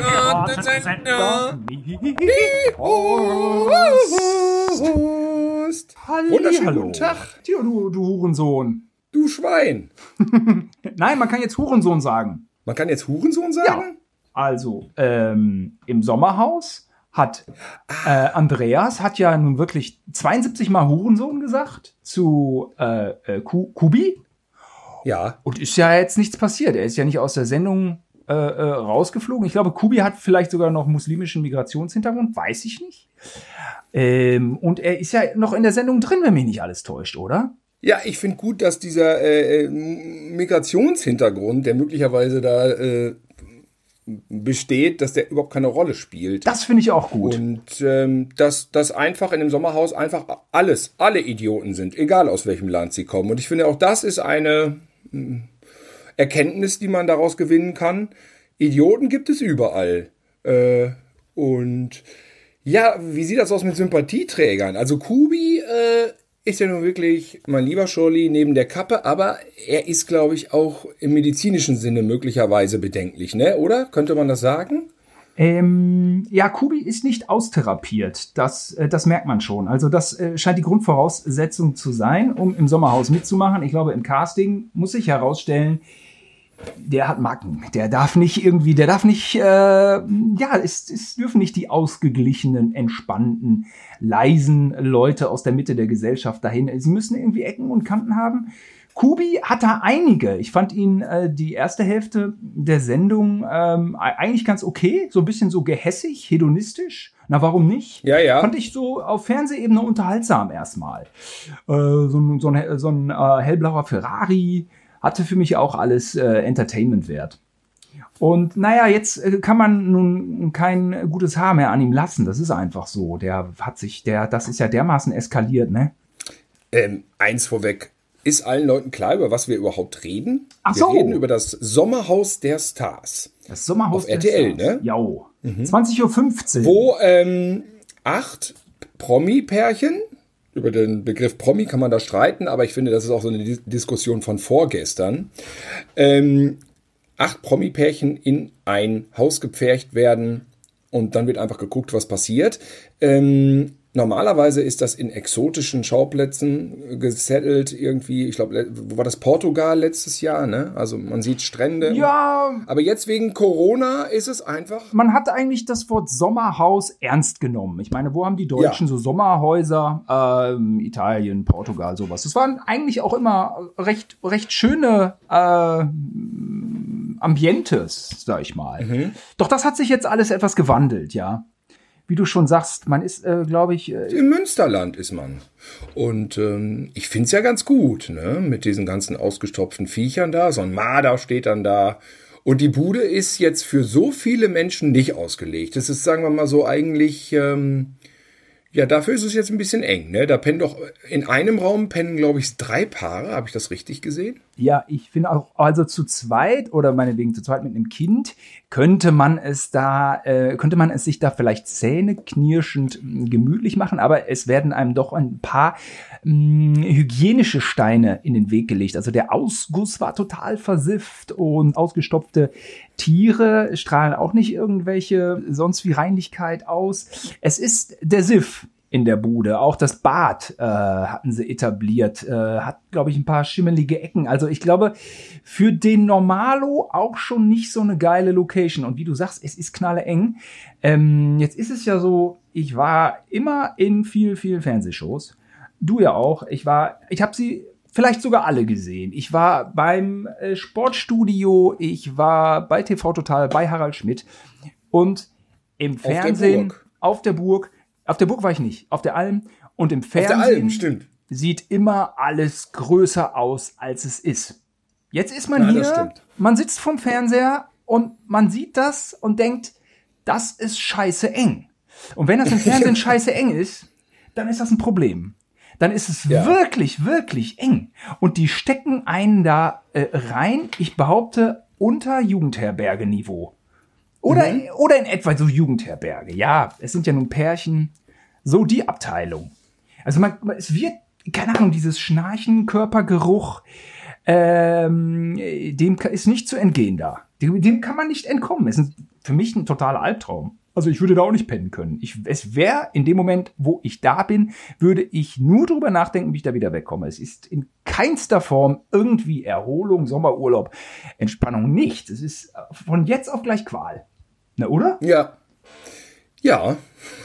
Piratensender. Halli, Wunderschönen hallo. guten Tag. Tja, du, du Hurensohn. Du Schwein. Nein, man kann jetzt Hurensohn sagen. Man kann jetzt Hurensohn sagen? Also, ähm, im Sommerhaus hat äh, Andreas hat ja nun wirklich 72 Mal Hurensohn gesagt zu äh, äh, Ku- Kubi Ja. und ist ja jetzt nichts passiert. Er ist ja nicht aus der Sendung äh, äh, rausgeflogen. Ich glaube, Kubi hat vielleicht sogar noch muslimischen Migrationshintergrund, weiß ich nicht. Ähm, und er ist ja noch in der Sendung drin, wenn mich nicht alles täuscht, oder? Ja, ich finde gut, dass dieser äh, äh, Migrationshintergrund, der möglicherweise da äh, besteht, dass der überhaupt keine Rolle spielt. Das finde ich auch gut. Und ähm, dass das einfach in dem Sommerhaus einfach alles, alle Idioten sind, egal aus welchem Land sie kommen. Und ich finde auch das ist eine mm, Erkenntnis, die man daraus gewinnen kann. Idioten gibt es überall. Äh, und ja, wie sieht das aus mit Sympathieträgern? Also Kubi äh, ist ja nun wirklich mein lieber Scholli neben der Kappe, aber er ist, glaube ich, auch im medizinischen Sinne möglicherweise bedenklich, ne? Oder? Könnte man das sagen? Ähm, ja, Kubi ist nicht austherapiert. Das, äh, das merkt man schon. Also das äh, scheint die Grundvoraussetzung zu sein, um im Sommerhaus mitzumachen. Ich glaube, im Casting muss sich herausstellen, der hat Macken. Der darf nicht irgendwie, der darf nicht, äh, ja, es, es dürfen nicht die ausgeglichenen, entspannten, leisen Leute aus der Mitte der Gesellschaft dahin. Sie müssen irgendwie Ecken und Kanten haben. Kubi hat da einige. Ich fand ihn äh, die erste Hälfte der Sendung ähm, e- eigentlich ganz okay, so ein bisschen so gehässig, hedonistisch. Na, warum nicht? Ja, ja. Fand ich so auf Fernsehebene unterhaltsam erstmal. Äh, so ein, so ein, so ein äh, hellblauer Ferrari hatte für mich auch alles äh, Entertainment-Wert. Und naja, jetzt äh, kann man nun kein gutes Haar mehr an ihm lassen. Das ist einfach so. Der hat sich, der, das ist ja dermaßen eskaliert, ne? Ähm, eins vorweg. Ist allen Leuten klar, über was wir überhaupt reden? Ach wir so. reden über das Sommerhaus der Stars. Das Sommerhaus Auf der RTL, Stars. ne? Jau. 20.15 Uhr. Wo ähm, acht Promi-Pärchen, über den Begriff Promi kann man da streiten, aber ich finde, das ist auch so eine Dis Diskussion von vorgestern. Ähm, acht Promi-Pärchen in ein Haus gepfercht werden und dann wird einfach geguckt, was passiert. Ähm, normalerweise ist das in exotischen Schauplätzen gesettelt irgendwie. Ich glaube, wo war das Portugal letztes Jahr? Ne? Also man sieht Strände. Ja, Aber jetzt wegen Corona ist es einfach man hat eigentlich das Wort Sommerhaus ernst genommen. Ich meine, wo haben die Deutschen Ja. so Sommerhäuser? Ähm, Italien, Portugal, sowas. Das waren eigentlich auch immer recht, recht schöne äh, Ambientes, sag ich mal. Mhm. Doch das hat sich jetzt alles etwas gewandelt, ja. Wie du schon sagst, man ist, äh, glaube ich, äh, Im Münsterland ist man. Und ähm, ich find's ja ganz gut, ne? Mit diesen ganzen ausgestopften Viechern da. So ein Marder steht dann da. Und die Bude ist jetzt für so viele Menschen nicht ausgelegt. Das ist, sagen wir mal so, eigentlich, ähm, ja, dafür ist es jetzt ein bisschen eng, ne? Da pennen doch, in einem Raum pennen, glaube ich, drei Paare. Habe ich das richtig gesehen? Ja, ich finde auch, also zu zweit oder meinetwegen zu zweit mit einem Kind könnte man es da, äh, könnte man es sich da vielleicht zähneknirschend mh, gemütlich machen, aber es werden einem doch ein paar mh, hygienische Steine in den Weg gelegt. Also der Ausguss war total versifft und ausgestopfte Tiere strahlen auch nicht irgendwelche sonst wie Reinlichkeit aus. Es ist der Siff in der Bude. Auch das Bad äh, hatten sie etabliert. Äh, hat, glaube ich, ein paar schimmelige Ecken. Also ich glaube, für den Normalo auch schon nicht so eine geile Location. Und wie du sagst, es ist knalle eng. Ähm, jetzt ist es ja so, ich war immer in viel, vielen Fernsehshows. Du ja auch. Ich war, ich habe sie vielleicht sogar alle gesehen. Ich war beim äh, Sportstudio, ich war bei TV Total, bei Harald Schmidt und im der Fernsehen Burg. auf der Burg. Auf der Burg war ich nicht, auf der Alm und im Auf der Fernsehen Alm, stimmt. sieht immer alles größer aus, als es ist. Jetzt ist man Ja, hier, man sitzt vom Fernseher und man sieht das und denkt, das ist scheiße eng. Und wenn das im Fernsehen scheiße eng ist, dann ist das ein Problem. Dann ist es Ja. wirklich, wirklich eng. Und die stecken einen da äh, rein, ich behaupte, unter Jugendherberge-Niveau. Oder, Mhm. oder in etwa so Jugendherberge. Ja, es sind ja nun Pärchen. So die Abteilung. Also man, es wird, keine Ahnung, dieses Schnarchen, Körpergeruch, ähm, dem ist nicht zu entgehen da. Dem, dem kann man nicht entkommen. Es sind für mich ein totaler Albtraum. Also ich würde da auch nicht pennen können. Ich, es wäre in dem Moment, wo ich da bin, würde ich nur drüber nachdenken, wie ich da wieder wegkomme. Es ist in keinster Form irgendwie Erholung, Sommerurlaub, Entspannung, nichts. Es ist von jetzt auf gleich Qual. Na, oder? Ja. Ja,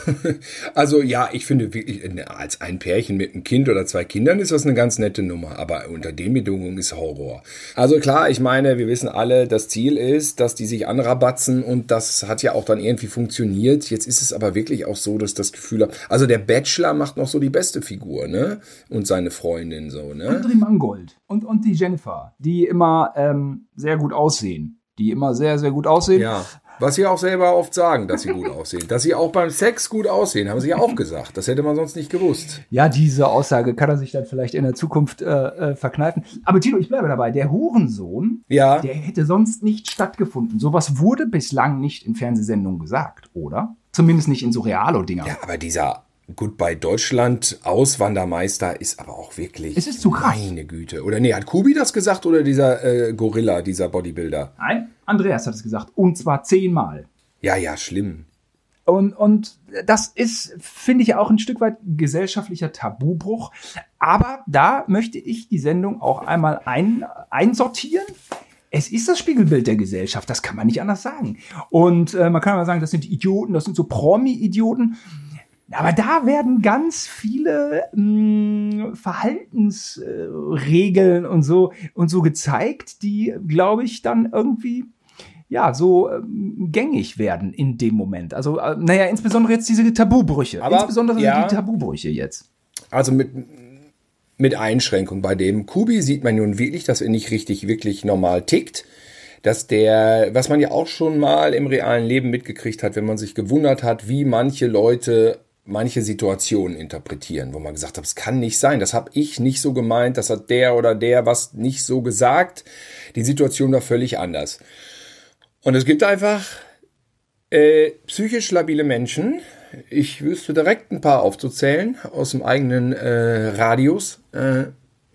also ja, ich finde wirklich, äh, als ein Pärchen mit einem Kind oder zwei Kindern ist das eine ganz nette Nummer, aber unter den Bedingungen ist Horror. Also klar, ich meine, wir wissen alle, das Ziel ist, dass die sich anrabatzen und das hat ja auch dann irgendwie funktioniert. Jetzt ist es aber wirklich auch so, dass das Gefühl hat, also der Bachelor macht noch so die beste Figur, ne? Und seine Freundin so, ne? André Mangold und, und die Jennifer, die immer ähm, sehr gut aussehen die immer sehr, sehr gut aussehen. Ja. Was sie auch selber oft sagen, dass sie gut aussehen. Dass sie auch beim Sex gut aussehen, haben sie ja auch gesagt. Das hätte man sonst nicht gewusst. Ja, diese Aussage kann er sich dann vielleicht in der Zukunft äh, äh, verkneifen. Aber Tino, ich bleibe dabei. Der Hurensohn, ja. der hätte sonst nicht stattgefunden. Sowas wurde bislang nicht in Fernsehsendungen gesagt, oder? Zumindest nicht in so Realo-Dinger. Ja, aber dieser Bei Deutschland Auswandermeister ist aber auch wirklich. Es ist zu krass. Meine Güte. Oder nee, hat Kubi das gesagt oder dieser äh, Gorilla, dieser Bodybuilder? Nein, Andreas hat es gesagt. Und zwar zehnmal. Ja, ja, schlimm. Und, und das ist, finde ich, auch ein Stück weit gesellschaftlicher Tabubruch. Aber da möchte ich die Sendung auch einmal ein, einsortieren. Es ist das Spiegelbild der Gesellschaft, das kann man nicht anders sagen. Und äh, man kann aber sagen, das sind Idioten, das sind so Promi-Idioten. Aber da werden ganz viele mh, hm, Verhaltensregeln äh, und so und so gezeigt, die, glaube ich, dann irgendwie ja, so ähm, gängig werden in dem Moment. Also, äh, naja, insbesondere jetzt diese Tabubrüche. Aber, insbesondere ja, die Tabubrüche jetzt. Also mit, mit Einschränkung bei dem Kubi sieht man nun wirklich, dass er nicht richtig, wirklich normal tickt. Dass der, was man ja auch schon mal im realen Leben mitgekriegt hat, wenn man sich gewundert hat, wie manche Leute manche Situationen interpretieren, wo man gesagt hat, es kann nicht sein, das habe ich nicht so gemeint, das hat der oder der was nicht so gesagt. Die Situation war völlig anders. Und es gibt einfach äh, psychisch labile Menschen. Ich wüsste direkt ein paar aufzuzählen aus dem eigenen äh, Radius, äh,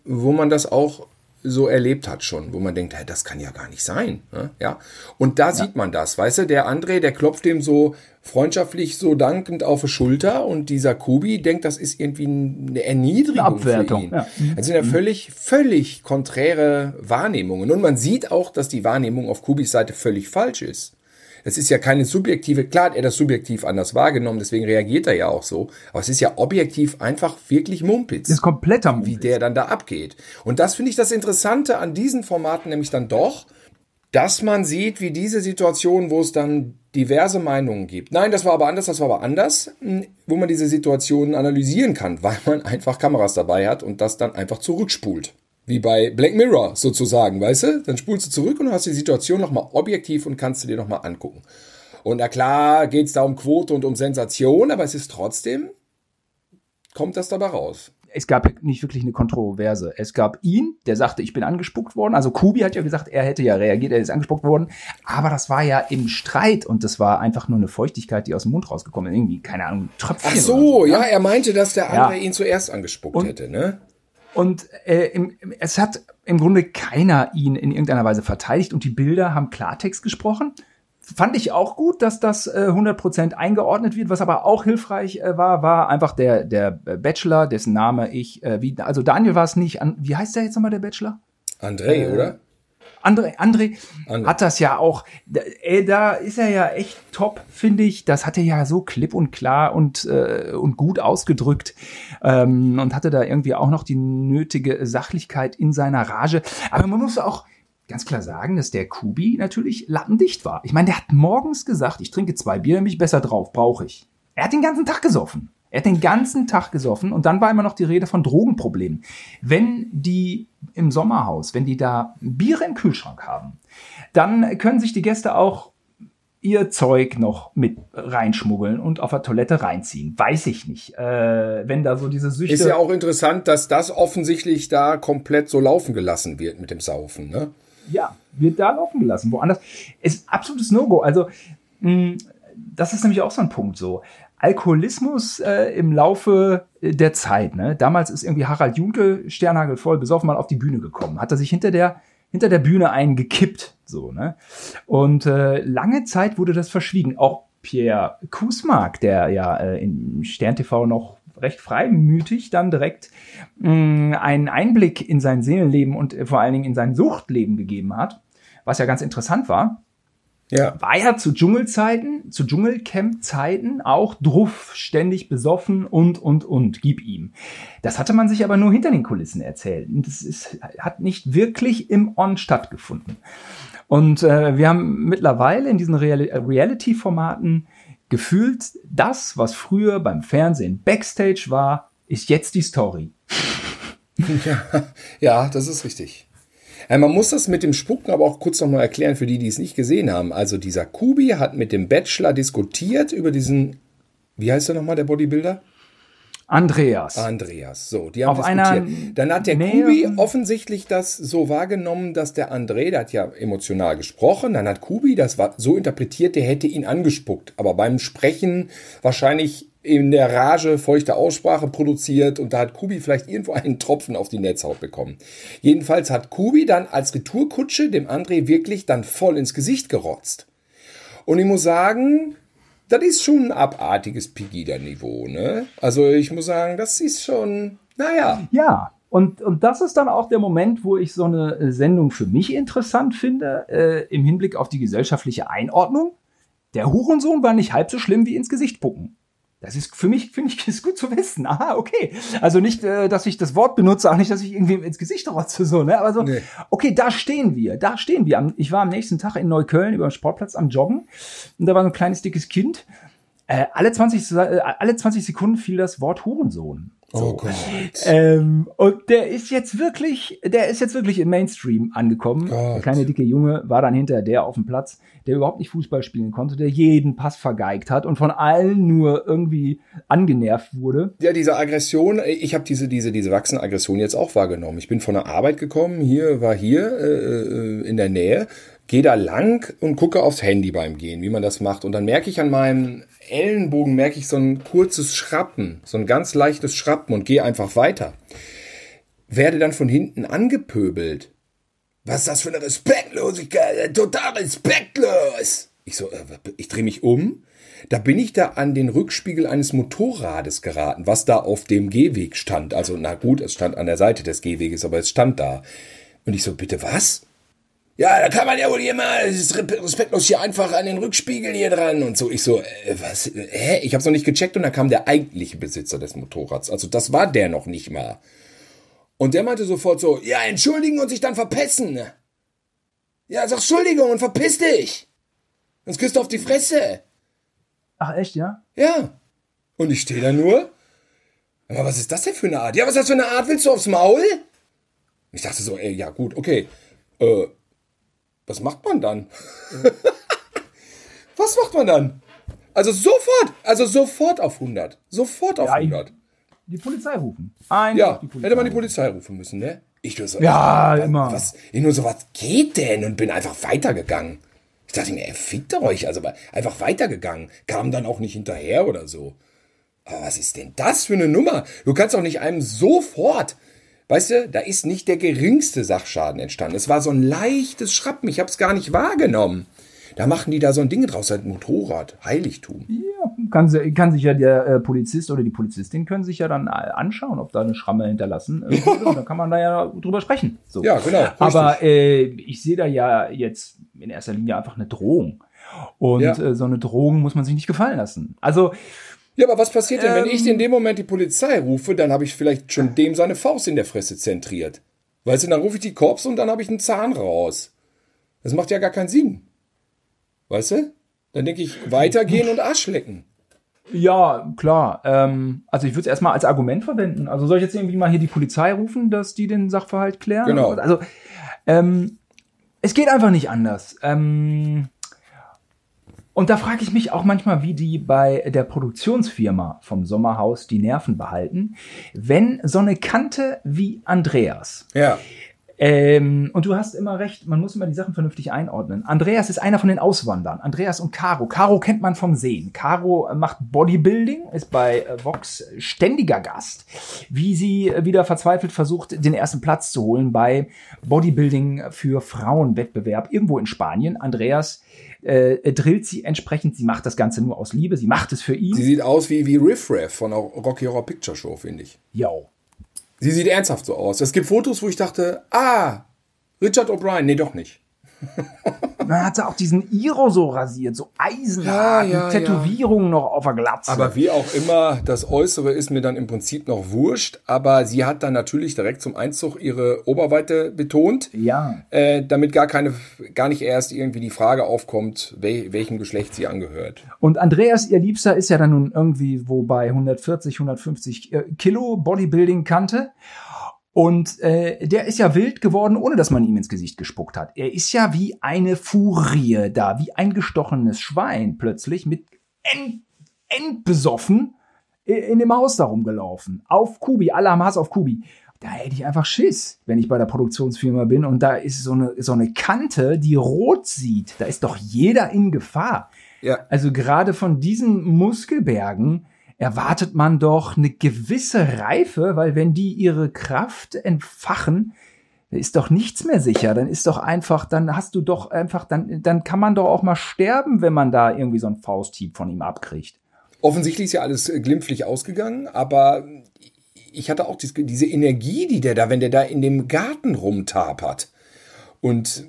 wo man das auch so erlebt hat schon, wo man denkt, hey, das kann ja gar nicht sein. Ne? Ja. Und da ja. sieht man das, weißt du, der André, der klopft dem so freundschaftlich so dankend auf die Schulter und dieser Kubi denkt, das ist irgendwie eine Erniedrigung eine Abwertung. für ihn. Ja. Das sind ja völlig, völlig konträre Wahrnehmungen. Und man sieht auch, dass die Wahrnehmung auf Kubis Seite völlig falsch ist. Es ist ja keine subjektive, klar hat er das subjektiv anders wahrgenommen, deswegen reagiert er ja auch so. Aber es ist ja objektiv einfach wirklich Mumpitz. Das ist kompletter Mumpitz. Wie der dann da abgeht. Und das finde ich das Interessante an diesen Formaten nämlich dann doch, dass man sieht, wie diese Situation, wo es dann diverse Meinungen gibt. Nein, das war aber anders, das war aber anders, hm, wo man diese Situationen analysieren kann, weil man einfach Kameras dabei hat und das dann einfach zurückspult. Wie bei Black Mirror sozusagen, weißt du? Dann spulst du zurück und hast die Situation nochmal objektiv und kannst du dir nochmal angucken. Und na klar geht es da um Quote und um Sensation, aber es ist trotzdem, kommt das dabei raus es gab nicht wirklich eine Kontroverse. Es gab ihn, der sagte, ich bin angespuckt worden. Also Kubi hat ja gesagt, er hätte ja reagiert, er ist angespuckt worden. Aber das war ja im Streit und das war einfach nur eine Feuchtigkeit, die aus dem Mund rausgekommen ist. Irgendwie, keine Ahnung, Tröpfchen. Ach so, so ja, er meinte, dass der andere ja. ihn zuerst angespuckt und, hätte, ne? Und äh, im, es hat im Grunde keiner ihn in irgendeiner Weise verteidigt und die Bilder haben Klartext gesprochen. Fand ich auch gut, dass das äh, 100% eingeordnet wird. Was aber auch hilfreich äh, war, war einfach der, der Bachelor, dessen Name ich, äh, wie, also Daniel war es nicht, an, wie heißt der jetzt nochmal, der Bachelor? André, äh, oder? André, André, André, hat das ja auch, ey, da ist er ja echt top, finde ich. Das hat er ja so klipp und klar und, äh, und gut ausgedrückt ähm, und hatte da irgendwie auch noch die nötige Sachlichkeit in seiner Rage. Aber man muss auch ganz klar sagen, dass der Kubi natürlich lappendicht war. Ich meine, der hat morgens gesagt, ich trinke zwei Bier, nämlich besser drauf, brauche ich. Er hat den ganzen Tag gesoffen. Er hat den ganzen Tag gesoffen und dann war immer noch die Rede von Drogenproblemen. Wenn die im Sommerhaus, wenn die da Biere im Kühlschrank haben, dann können sich die Gäste auch ihr Zeug noch mit reinschmuggeln und auf der Toilette reinziehen. Weiß ich nicht. Äh, wenn da so diese Süchte. Ist ja auch interessant, dass das offensichtlich da komplett so laufen gelassen wird mit dem Saufen, ne? Ja, wird da laufen gelassen. Woanders ist absolutes No-Go. Also, mh, das ist nämlich auch so ein Punkt so. Alkoholismus äh, im Laufe der Zeit. Ne? Damals ist irgendwie Harald Junke sternhagelvoll besoffen mal auf die Bühne gekommen. Hat er sich hinter der hinter der Bühne eingekippt. So, ne? Und äh, lange Zeit wurde das verschwiegen. Auch Pierre Kusmark, der ja äh, in Stern TV noch recht freimütig dann direkt mh, mm, einen Einblick in sein Seelenleben und äh, vor allen Dingen in sein Suchtleben gegeben hat, was ja ganz interessant war. Ja. War ja zu Dschungelzeiten, zu Dschungelcamp-Zeiten auch druff, ständig besoffen und, und, und, gib ihm. Das hatte man sich aber nur hinter den Kulissen erzählt. Und das ist, hat nicht wirklich im On stattgefunden. Und äh, wir haben mittlerweile in diesen Real Reality-Formaten gefühlt, das, was früher beim Fernsehen Backstage war, ist jetzt die Story. Ja, ja das ist richtig. Äh, man muss das mit dem Spucken aber auch kurz nochmal erklären für die, die es nicht gesehen haben. Also dieser Kubi hat mit dem Bachelor diskutiert über diesen, wie heißt er nochmal, der Bodybuilder? Andreas. Andreas, so, die haben Auf diskutiert. Dann hat der Kubi offensichtlich das so wahrgenommen, dass der André, der hat ja emotional gesprochen, dann hat Kubi das so interpretiert, der hätte ihn angespuckt. Aber beim Sprechen wahrscheinlich in der Rage feuchte Aussprache produziert und da hat Kubi vielleicht irgendwo einen Tropfen auf die Netzhaut bekommen. Jedenfalls hat Kubi dann als Retourkutsche dem André wirklich dann voll ins Gesicht gerotzt. Und ich muss sagen, das ist schon ein abartiges Pegida-Niveau, ne? Also ich muss sagen, das ist schon, naja. Ja, und, und das ist dann auch der Moment, wo ich so eine Sendung für mich interessant finde, äh, im Hinblick auf die gesellschaftliche Einordnung. Der Hurensohn war nicht halb so schlimm wie ins Gesicht pucken. Das ist für mich, finde ich, ist gut zu wissen. Aha, okay. Also nicht, äh, dass ich das Wort benutze, auch nicht, dass ich irgendwie ins Gesicht rotze, so, ne? Aber so, nee. okay, da stehen wir, da stehen wir. Ich war am nächsten Tag in Neukölln über den Sportplatz am Joggen und da war so ein kleines, dickes Kind. Äh, alle 20, äh, alle 20 Sekunden fiel das Wort Hurensohn. Oh so. Oh Gott. Ähm, und der ist jetzt wirklich, der ist jetzt wirklich im Mainstream angekommen. Gott. Der kleine dicke Junge war dann hinter der auf dem Platz, der überhaupt nicht Fußball spielen konnte, der jeden Pass vergeigt hat und von allen nur irgendwie angenervt wurde. Ja, diese Aggression, ich habe diese, diese, diese wachsende Aggression jetzt auch wahrgenommen. Ich bin von der Arbeit gekommen, hier war hier äh, äh in der Nähe, gehe da lang und gucke aufs Handy beim Gehen, wie man das macht. Und dann merke ich an meinem Ellenbogen merke ich so ein kurzes Schrappen, so ein ganz leichtes Schrappen und gehe einfach weiter. Werde dann von hinten angepöbelt. Was ist das für eine Respektlosigkeit? Total respektlos! Ich so, äh, ich drehe mich um. Da bin ich da an den Rückspiegel eines Motorrades geraten, was da auf dem Gehweg stand. Also, na gut, es stand an der Seite des Gehweges, aber es stand da. Und ich so, bitte was? Ja, da kann man ja wohl hier mal, es ist respektlos hier einfach an den Rückspiegel hier dran und so. Ich so, äh, was, hä? Ich hab's noch nicht gecheckt und dann kam der eigentliche Besitzer des Motorrads. Also das war der noch nicht mal. Und der meinte sofort so, ja, entschuldigen und sich dann verpessen. Ja, sag Entschuldigung und verpiss dich. Sonst kriegst du auf die Fresse. Ach, echt, ja? Ja. Und ich stehe da nur. Aber was ist das denn für eine Art? Ja, was ist das für eine Art? Willst du aufs Maul? Ich dachte so, ey, ja gut, okay. Äh, was macht man dann? Was macht man dann? Also sofort, also sofort auf 100. Sofort auf ja, 100. Die Polizei rufen. Einfach ja, hätte man die Polizei rufen müssen, ne? Ich nur so, ja, was, immer. Was, ich nur so, was geht denn? Und bin einfach weitergegangen. Ich dachte mir, ey, fickt euch. Also einfach weitergegangen. Kam dann auch nicht hinterher oder so. Aber was ist denn das für eine Nummer? Du kannst doch nicht einem sofort Weißt du, da ist nicht der geringste Sachschaden entstanden. Es war so ein leichtes Schrappen. Ich habe es gar nicht wahrgenommen. Da machen die da so ein Ding draus, ein Motorrad, Heiligtum. Ja, kann, kann sich ja der äh, Polizist oder die Polizistin können sich ja dann äh, anschauen, ob da eine Schramme hinterlassen äh. Und dann kann man da ja drüber sprechen. So. Ja, genau. Richtig. Aber äh, ich sehe da ja jetzt in erster Linie einfach eine Drohung. Und ja. äh, so eine Drohung muss man sich nicht gefallen lassen. Also ja, aber was passiert denn, wenn ich in ähm. dem Moment die Polizei rufe, dann habe ich vielleicht schon dem seine Faust in der Fresse zentriert. Weißt du, dann rufe ich die Korps und dann habe ich einen Zahn raus. Das macht ja gar keinen Sinn. Weißt du? Dann denke ich, weitergehen und Arsch lecken. Ja, klar. Ähm, also ich würde es erstmal als Argument verwenden. Also soll ich jetzt irgendwie mal hier die Polizei rufen, dass die den Sachverhalt klären? Genau. Also ähm, es geht einfach nicht anders. Ähm, und da frage ich mich auch manchmal, wie die bei der Produktionsfirma vom Sommerhaus die Nerven behalten, wenn so eine Kante wie Andreas ja. Ähm, und du hast immer recht, man muss immer die Sachen vernünftig einordnen. Andreas ist einer von den Auswandern. Andreas und Caro. Caro kennt man vom Sehen. Caro macht Bodybuilding, ist bei äh, Vox ständiger Gast, wie sie wieder verzweifelt versucht, den ersten Platz zu holen bei Bodybuilding für Frauenwettbewerb irgendwo in Spanien. Andreas äh, drillt sie entsprechend. Sie macht das Ganze nur aus Liebe. Sie macht es für ihn. Sie sieht aus wie, wie Riff Raff von der Rocky Horror Picture Show, finde ich. Jo. Sie sieht ernsthaft so aus. Es gibt Fotos, wo ich dachte, ah, Richard O'Brien. Nee, doch nicht. Dann hat sie auch diesen Iro so rasiert, so eisenhart, ja, ja, Tätowierungen ja. noch auf der Glatze. Aber wie auch immer, das Äußere ist mir dann im Prinzip noch wurscht. Aber sie hat dann natürlich direkt zum Einzug ihre Oberweite betont. Ja. Äh, damit gar keine, gar nicht erst irgendwie die Frage aufkommt, wel, welchem Geschlecht sie angehört. Und Andreas, ihr Liebster, ist ja dann nun irgendwie wo bei 140, 150 äh, Kilo Bodybuilding kannte. Und äh, der ist ja wild geworden, ohne dass man ihm ins Gesicht gespuckt hat. Er ist ja wie eine Furie da, wie ein gestochenes Schwein plötzlich mit end, endbesoffen in dem Haus darum gelaufen. Auf Kubi, alle haben Hass auf Kubi. Da hätte ich einfach Schiss, wenn ich bei der Produktionsfirma bin und da ist so eine, so eine Kante, die rot sieht. Da ist doch jeder in Gefahr. Ja. Also gerade von diesen Muskelbergen, erwartet man doch eine gewisse Reife, weil wenn die ihre Kraft entfachen, ist doch nichts mehr sicher. Dann ist doch einfach, dann hast du doch einfach, dann, dann kann man doch auch mal sterben, wenn man da irgendwie so einen Fausthieb von ihm abkriegt. Offensichtlich ist ja alles äh, glimpflich ausgegangen, aber ich hatte auch diese Energie, die der da, wenn der da in dem Garten rumtapert und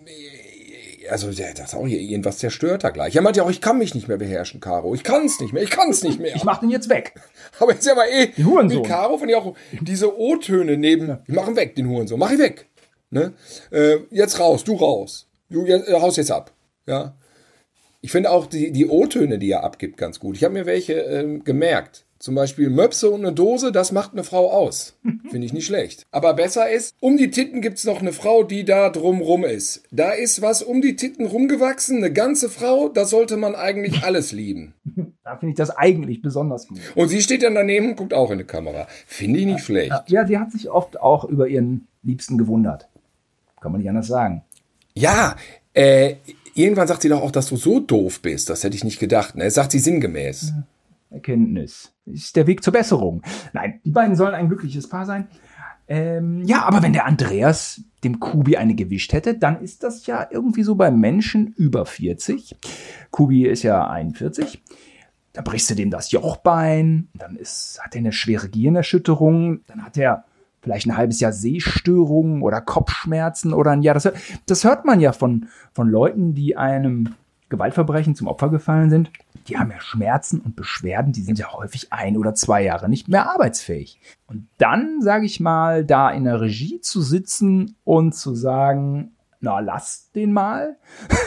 also der hat auch hier irgendwas zerstört da gleich. Er meinte ja auch, ich kann mich nicht mehr beherrschen, Caro. Ich kann es nicht mehr, ich kann es nicht mehr. Ich mach den jetzt weg. Aber jetzt ja mal eh, die Hurensohn. wie Caro fand ich auch diese O-Töne neben, ja. ich mach ihn weg, den Hurensohn, mach ihn weg. Ne? Äh, jetzt raus, du raus. Du jetzt, äh, haust jetzt ab. Ja. Ich finde auch die, die O-Töne, die er abgibt, ganz gut. Ich habe mir welche ähm, gemerkt. Zum Beispiel Möpse und eine Dose, das macht eine Frau aus. Finde ich nicht schlecht. Aber besser ist, um die Titten gibt es noch eine Frau, die da drumrum ist. Da ist was um die Titten rumgewachsen, eine ganze Frau, das sollte man eigentlich alles lieben. Da finde ich das eigentlich besonders gut. Und sie steht dann daneben und guckt auch in die Kamera. Finde ich nicht schlecht. Ja, sie hat sich oft auch über ihren Liebsten gewundert. Kann man nicht anders sagen. Ja, äh, irgendwann sagt sie doch auch, dass du so doof bist. Das hätte ich nicht gedacht. Ne? Sagt sie sinngemäß. Ja. Erkenntnis. Ist der Weg zur Besserung. Nein, die beiden sollen ein glückliches Paar sein. Ähm, ja, aber wenn der Andreas dem Kubi eine gewischt hätte, dann ist das ja irgendwie so bei Menschen über 40. Kubi ist ja 41. Da brichst du dem das Jochbein, dann ist, hat er eine schwere Gehirnerschütterung, dann hat er vielleicht ein halbes Jahr Sehstörungen oder Kopfschmerzen oder ein Jahr. Das, das hört man ja von, von Leuten, die einem Gewaltverbrechen zum Opfer gefallen sind, die haben ja Schmerzen und Beschwerden, die sind ja häufig ein oder zwei Jahre nicht mehr arbeitsfähig. Und dann, sage ich mal, da in der Regie zu sitzen und zu sagen, na, lass den mal.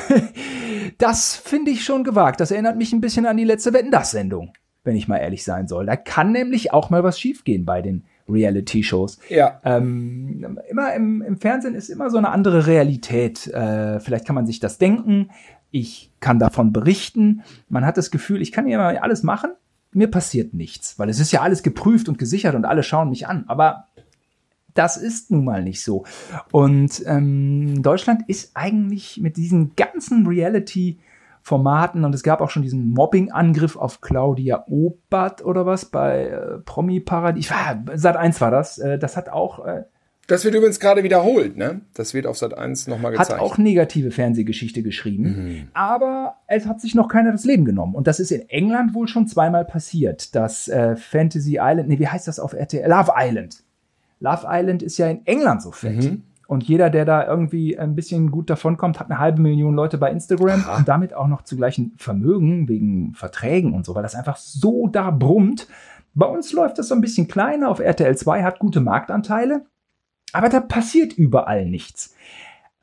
das finde ich schon gewagt. Das erinnert mich ein bisschen an die letzte Wetten, das Sendung, wenn ich mal ehrlich sein soll. Da kann nämlich auch mal was schiefgehen bei den Reality-Shows. Ja. Ähm, immer im, im, Fernsehen ist immer so eine andere Realität. Äh, vielleicht kann man sich das denken ich kann davon berichten. Man hat das Gefühl, ich kann ja mal alles machen, mir passiert nichts, weil es ist ja alles geprüft und gesichert und alle schauen mich an. Aber das ist nun mal nicht so. Und ähm, Deutschland ist eigentlich mit diesen ganzen Reality- Formaten und es gab auch schon diesen Mobbing-Angriff auf Claudia Obert oder was bei äh, Promi Paradies. Sat 1 war das. Äh, das hat auch äh, das wird übrigens gerade wiederholt, ne? Das wird auf Sat 1 nochmal gezeigt. Hat auch negative Fernsehgeschichte geschrieben, mhm. aber es hat sich noch keiner das Leben genommen. Und das ist in England wohl schon zweimal passiert. Das äh, Fantasy Island, nee, wie heißt das auf RTL? Love Island. Love Island ist ja in England so fett. Mhm. Und jeder, der da irgendwie ein bisschen gut davonkommt, hat eine halbe Million Leute bei Instagram und damit auch noch zugleichen Vermögen wegen Verträgen und so, weil das einfach so da brummt. Bei uns läuft das so ein bisschen kleiner auf RTL 2, hat gute Marktanteile. Aber da passiert überall nichts.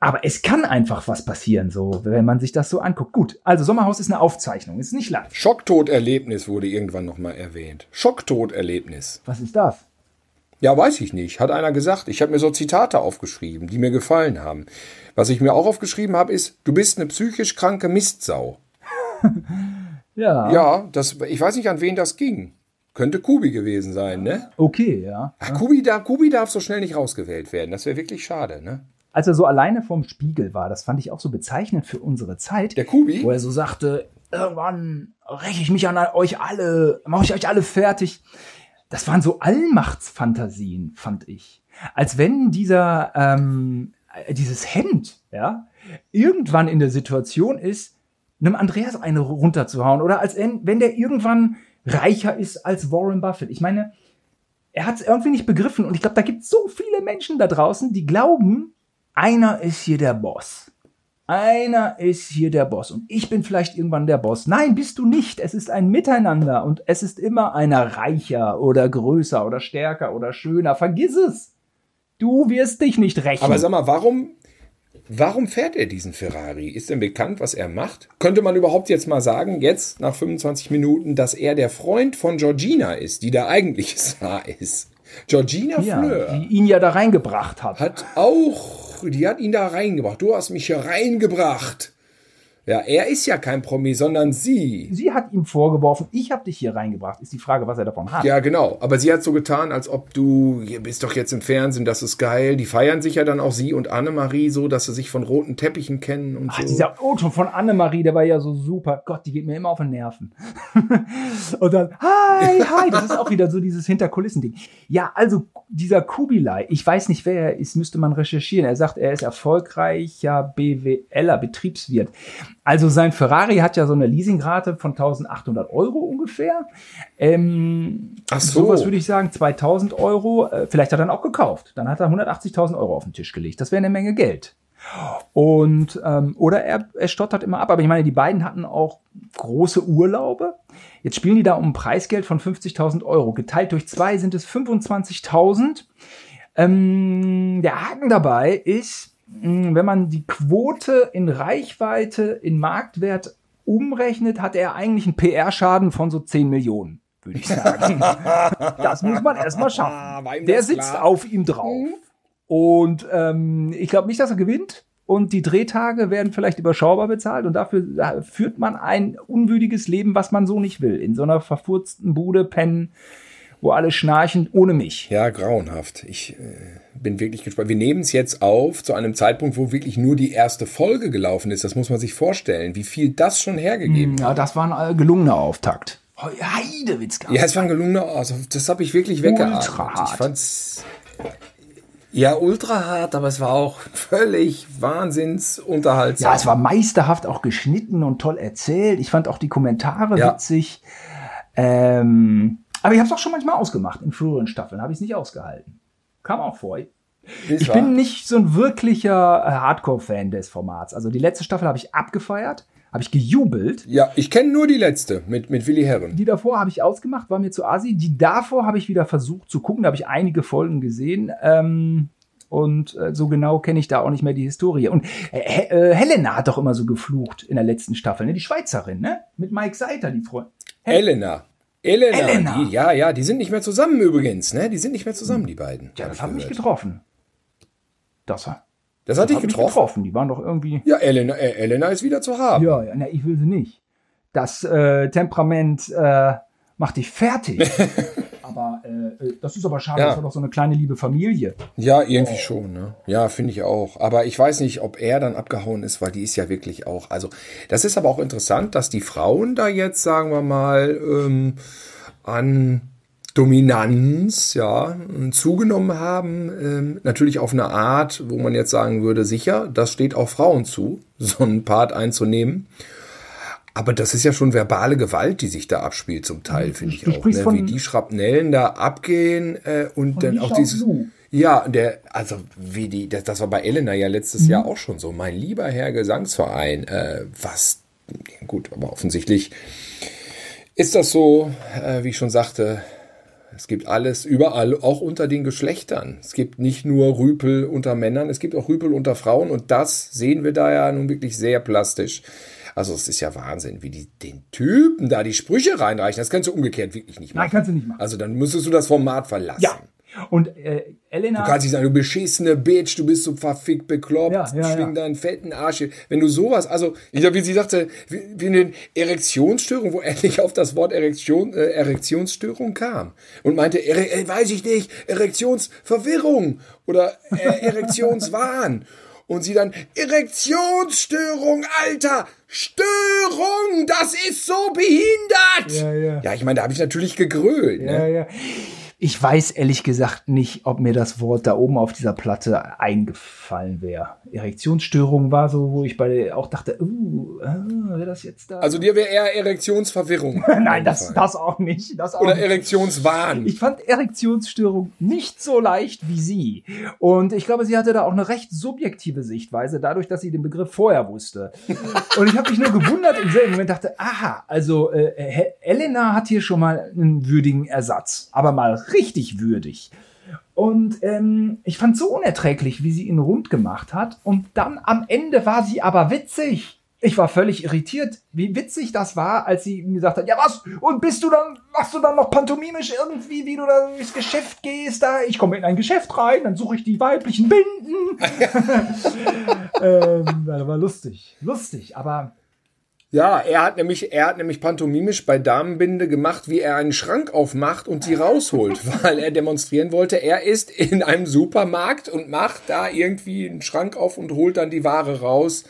Aber es kann einfach was passieren, so, wenn man sich das so anguckt. Gut, also Sommerhaus ist eine Aufzeichnung, ist nicht live. Schocktoderlebnis wurde irgendwann nochmal erwähnt. Schocktoderlebnis. Was ist das? Ja, weiß ich nicht. Hat einer gesagt. Ich habe mir so Zitate aufgeschrieben, die mir gefallen haben. Was ich mir auch aufgeschrieben habe, ist, du bist eine psychisch kranke Mistsau. ja. Ja, das, ich weiß nicht, an wen das ging. Könnte Kubi gewesen sein, ne? Okay, ja. Ach, Kubi, darf, Kubi darf so schnell nicht rausgewählt werden. Das wäre wirklich schade, ne? als er so alleine vorm Spiegel war, das fand ich auch so bezeichnend für unsere Zeit. Der Kubi? Wo er so sagte, irgendwann räche ich mich an euch alle, mache ich euch alle fertig. Das waren so Allmachtsfantasien, fand ich. Als wenn dieser, ähm, dieses Hemd, ja, irgendwann in der Situation ist, einem Andreas eine runterzuhauen oder als wenn, wenn der irgendwann reicher ist als Warren Buffett. Ich meine, er hat es irgendwie nicht begriffen und ich glaube, da gibt es so viele Menschen da draußen, die glauben, einer ist hier der Boss. Einer ist hier der Boss und ich bin vielleicht irgendwann der Boss. Nein, bist du nicht. Es ist ein Miteinander und es ist immer einer reicher oder größer oder stärker oder schöner. Vergiss es. Du wirst dich nicht rächen. Aber sag mal, warum, warum fährt er diesen Ferrari? Ist denn bekannt, was er macht? Könnte man überhaupt jetzt mal sagen, jetzt nach 25 Minuten, dass er der Freund von Georgina ist, die der eigentliche Star ist? Georgina ja, Fleur die ihn ja da reingebracht hat. hat auch, die hat ihn da reingebracht. Du hast mich hier reingebracht. Ja, er ist ja kein Promi, sondern sie. Sie hat ihm vorgeworfen, ich habe dich hier reingebracht. Ist die Frage, was er davon hat. Ja, genau. Aber sie hat so getan, als ob du, ihr bist doch jetzt im Fernsehen, das ist geil. Die feiern sich ja dann auch sie und Annemarie so, dass sie sich von roten Teppichen kennen und Ach, so. dieser Otto von Annemarie, der war ja so super. Gott, die geht mir immer auf den Nerven. und dann, hi, hi, das ist auch wieder so dieses Hinterkulissen-Ding. Ja, also dieser Kubilai, ich weiß nicht, wer er ist, müsste man recherchieren. Er sagt, er ist erfolgreicher BWLer, Betriebswirt. Also sein Ferrari hat ja so eine Leasingrate von 1800 Euro ungefähr. Ähm, Ach so. Sowas würde ich sagen, 2000 Euro. Äh, vielleicht hat er dann auch gekauft. Dann hat er 180.000 Euro auf den Tisch gelegt. Das wäre eine Menge Geld. Und ähm, oder er, er stottert immer ab. Aber ich meine, die beiden hatten auch große Urlaube. Jetzt spielen die da um ein Preisgeld von 50.000 Euro. Geteilt durch zwei sind es 25.000. Ähm, der Haken dabei ist, wenn man die Quote in Reichweite in Marktwert umrechnet, hat er eigentlich einen PR-Schaden von so 10 Millionen, würde ich sagen. das muss man erstmal schaffen. Ihm Der sitzt klar? auf ihm drauf. Und ähm, ich glaube nicht, dass er gewinnt. Und die Drehtage werden vielleicht überschaubar bezahlt. Und dafür da führt man ein unwürdiges Leben, was man so nicht will. In so einer verfurzten Bude pennen, wo alle schnarchen, ohne mich. Ja, grauenhaft. Ich äh, bin wirklich gespannt. Wir nehmen es jetzt auf zu einem Zeitpunkt, wo wirklich nur die erste Folge gelaufen ist. Das muss man sich vorstellen, wie viel das schon hergegeben hat. Ja, das war ein äh, gelungener Auftakt. Heidewitzka. Ja, es war ein gelungener, also das habe ich wirklich weggeatmet. Ultra hart. Ich fand's ja ultra hart, aber es war auch völlig wahnsinns unterhaltsam. Ja, es war meisterhaft auch geschnitten und toll erzählt. Ich fand auch die Kommentare Ja. witzig. Ähm, aber ich habe es auch schon manchmal ausgemacht. In früheren Staffeln habe ich es nicht ausgehalten. Kam auch vor. Ist Ich wahr. bin nicht so ein wirklicher äh, Hardcore-Fan des Formats. Also die letzte Staffel habe ich abgefeiert, habe ich gejubelt. ja, ich kenne nur die letzte mit, mit Willi Herren. Die davor habe ich ausgemacht, war mir zu asi. Die davor habe ich wieder versucht zu gucken. Da habe ich einige Folgen gesehen. Ähm, und äh, so genau kenne ich da auch nicht mehr die Historie. Und äh, äh, Helena hat doch immer so geflucht in der letzten Staffel, ne? Die Schweizerin, ne? Mit Mike Seiter, die Freundin. Elena. Elena, Elena. Die, ja, ja, die sind nicht mehr zusammen übrigens, ne? Die sind nicht mehr zusammen, die beiden. Ja, hab das hat mich getroffen. Das hat, Das hat dich getroffen? getroffen. Die waren doch irgendwie. Ja, Elena, äh, Elena ist wieder zu haben. Ja, ja, ich will sie nicht. Das äh, Temperament äh, macht dich fertig. aber äh, äh, das ist aber schade, Ja. das war doch so eine kleine liebe Familie. Ja, irgendwie schon, ne? Ja, finde ich auch. Aber ich weiß nicht, ob er dann abgehauen ist, weil die ist ja wirklich auch. Also, das ist aber auch interessant, dass die Frauen da jetzt, sagen wir mal, ähm, an Dominanz, ja, zugenommen haben. Ähm, natürlich auf eine Art, wo man jetzt sagen würde, sicher, das steht auch Frauen zu, so einen Part einzunehmen. Aber das ist ja schon verbale Gewalt, die sich da abspielt, zum Teil, finde ich du auch. Ne? Wie die Schrapnellen da abgehen äh, und dann auch dieses. Xiaolu. Ja, der, also wie die, das, das war bei Elena ja letztes Mhm. Jahr auch schon so. Mein lieber Herr Gesangsverein, äh, was, gut, aber offensichtlich ist das so, äh, wie ich schon sagte, es gibt alles überall, auch unter den Geschlechtern. Es gibt nicht nur Rüpel unter Männern, es gibt auch Rüpel unter Frauen und das sehen wir da ja nun wirklich sehr plastisch. Also es ist ja Wahnsinn, wie die den Typen da die Sprüche reinreichen. Das kannst du umgekehrt wirklich nicht machen. Nein, kannst du nicht machen. Also dann müsstest du das Format verlassen. Ja. Und äh, Elena. Du kannst nicht sagen, du beschissene Bitch, du bist so verfickt bekloppt, Ja, ja, schwing ja. deinen fetten Arsch. hier. Wenn du sowas, also, ich glaube, wie sie sagte, wie, wie eine Erektionsstörung, wo endlich auf das Wort Erektion, äh, Erektionsstörung kam. Und meinte, Ere, äh, weiß ich nicht, Erektionsverwirrung oder äh, Erektionswahn. Und sie dann, Erektionsstörung, Alter, Störung, das ist so behindert. Ja, ja. Ja, ich meine, da habe ich natürlich gegrölt. Ja, Ne? ja. Ich weiß ehrlich gesagt nicht, ob mir das Wort da oben auf dieser Platte eingefallen wäre. Erektionsstörung war so, wo ich bei auch dachte, uh, äh, wäre das jetzt da? Also dir wäre eher Erektionsverwirrung. Nein, das, das auch nicht. Das auch Oder nicht. Erektionswahn. Ich fand Erektionsstörung nicht so leicht wie sie. Und ich glaube, sie hatte da auch eine recht subjektive Sichtweise, dadurch, dass sie den Begriff vorher wusste. Und ich habe mich nur gewundert im selben Moment, dachte, aha, also äh, He- Elena hat hier schon mal einen würdigen Ersatz, aber mal richtig würdig. Und ähm, ich fand so unerträglich, wie sie ihn rund gemacht hat. Und dann am Ende war sie aber witzig. Ich war völlig irritiert, wie witzig das war, als sie ihm gesagt hat, ja was? Und bist du dann, machst du dann noch pantomimisch irgendwie, wie du da durchs Geschäft gehst? Da, ich komme in ein Geschäft rein, dann suche ich die weiblichen Binden. ähm, das war lustig, lustig, aber Ja, er hat nämlich, er hat nämlich pantomimisch bei Damenbinde gemacht, wie er einen Schrank aufmacht und sie rausholt, weil er demonstrieren wollte, er ist in einem Supermarkt und macht da irgendwie einen Schrank auf und holt dann die Ware raus.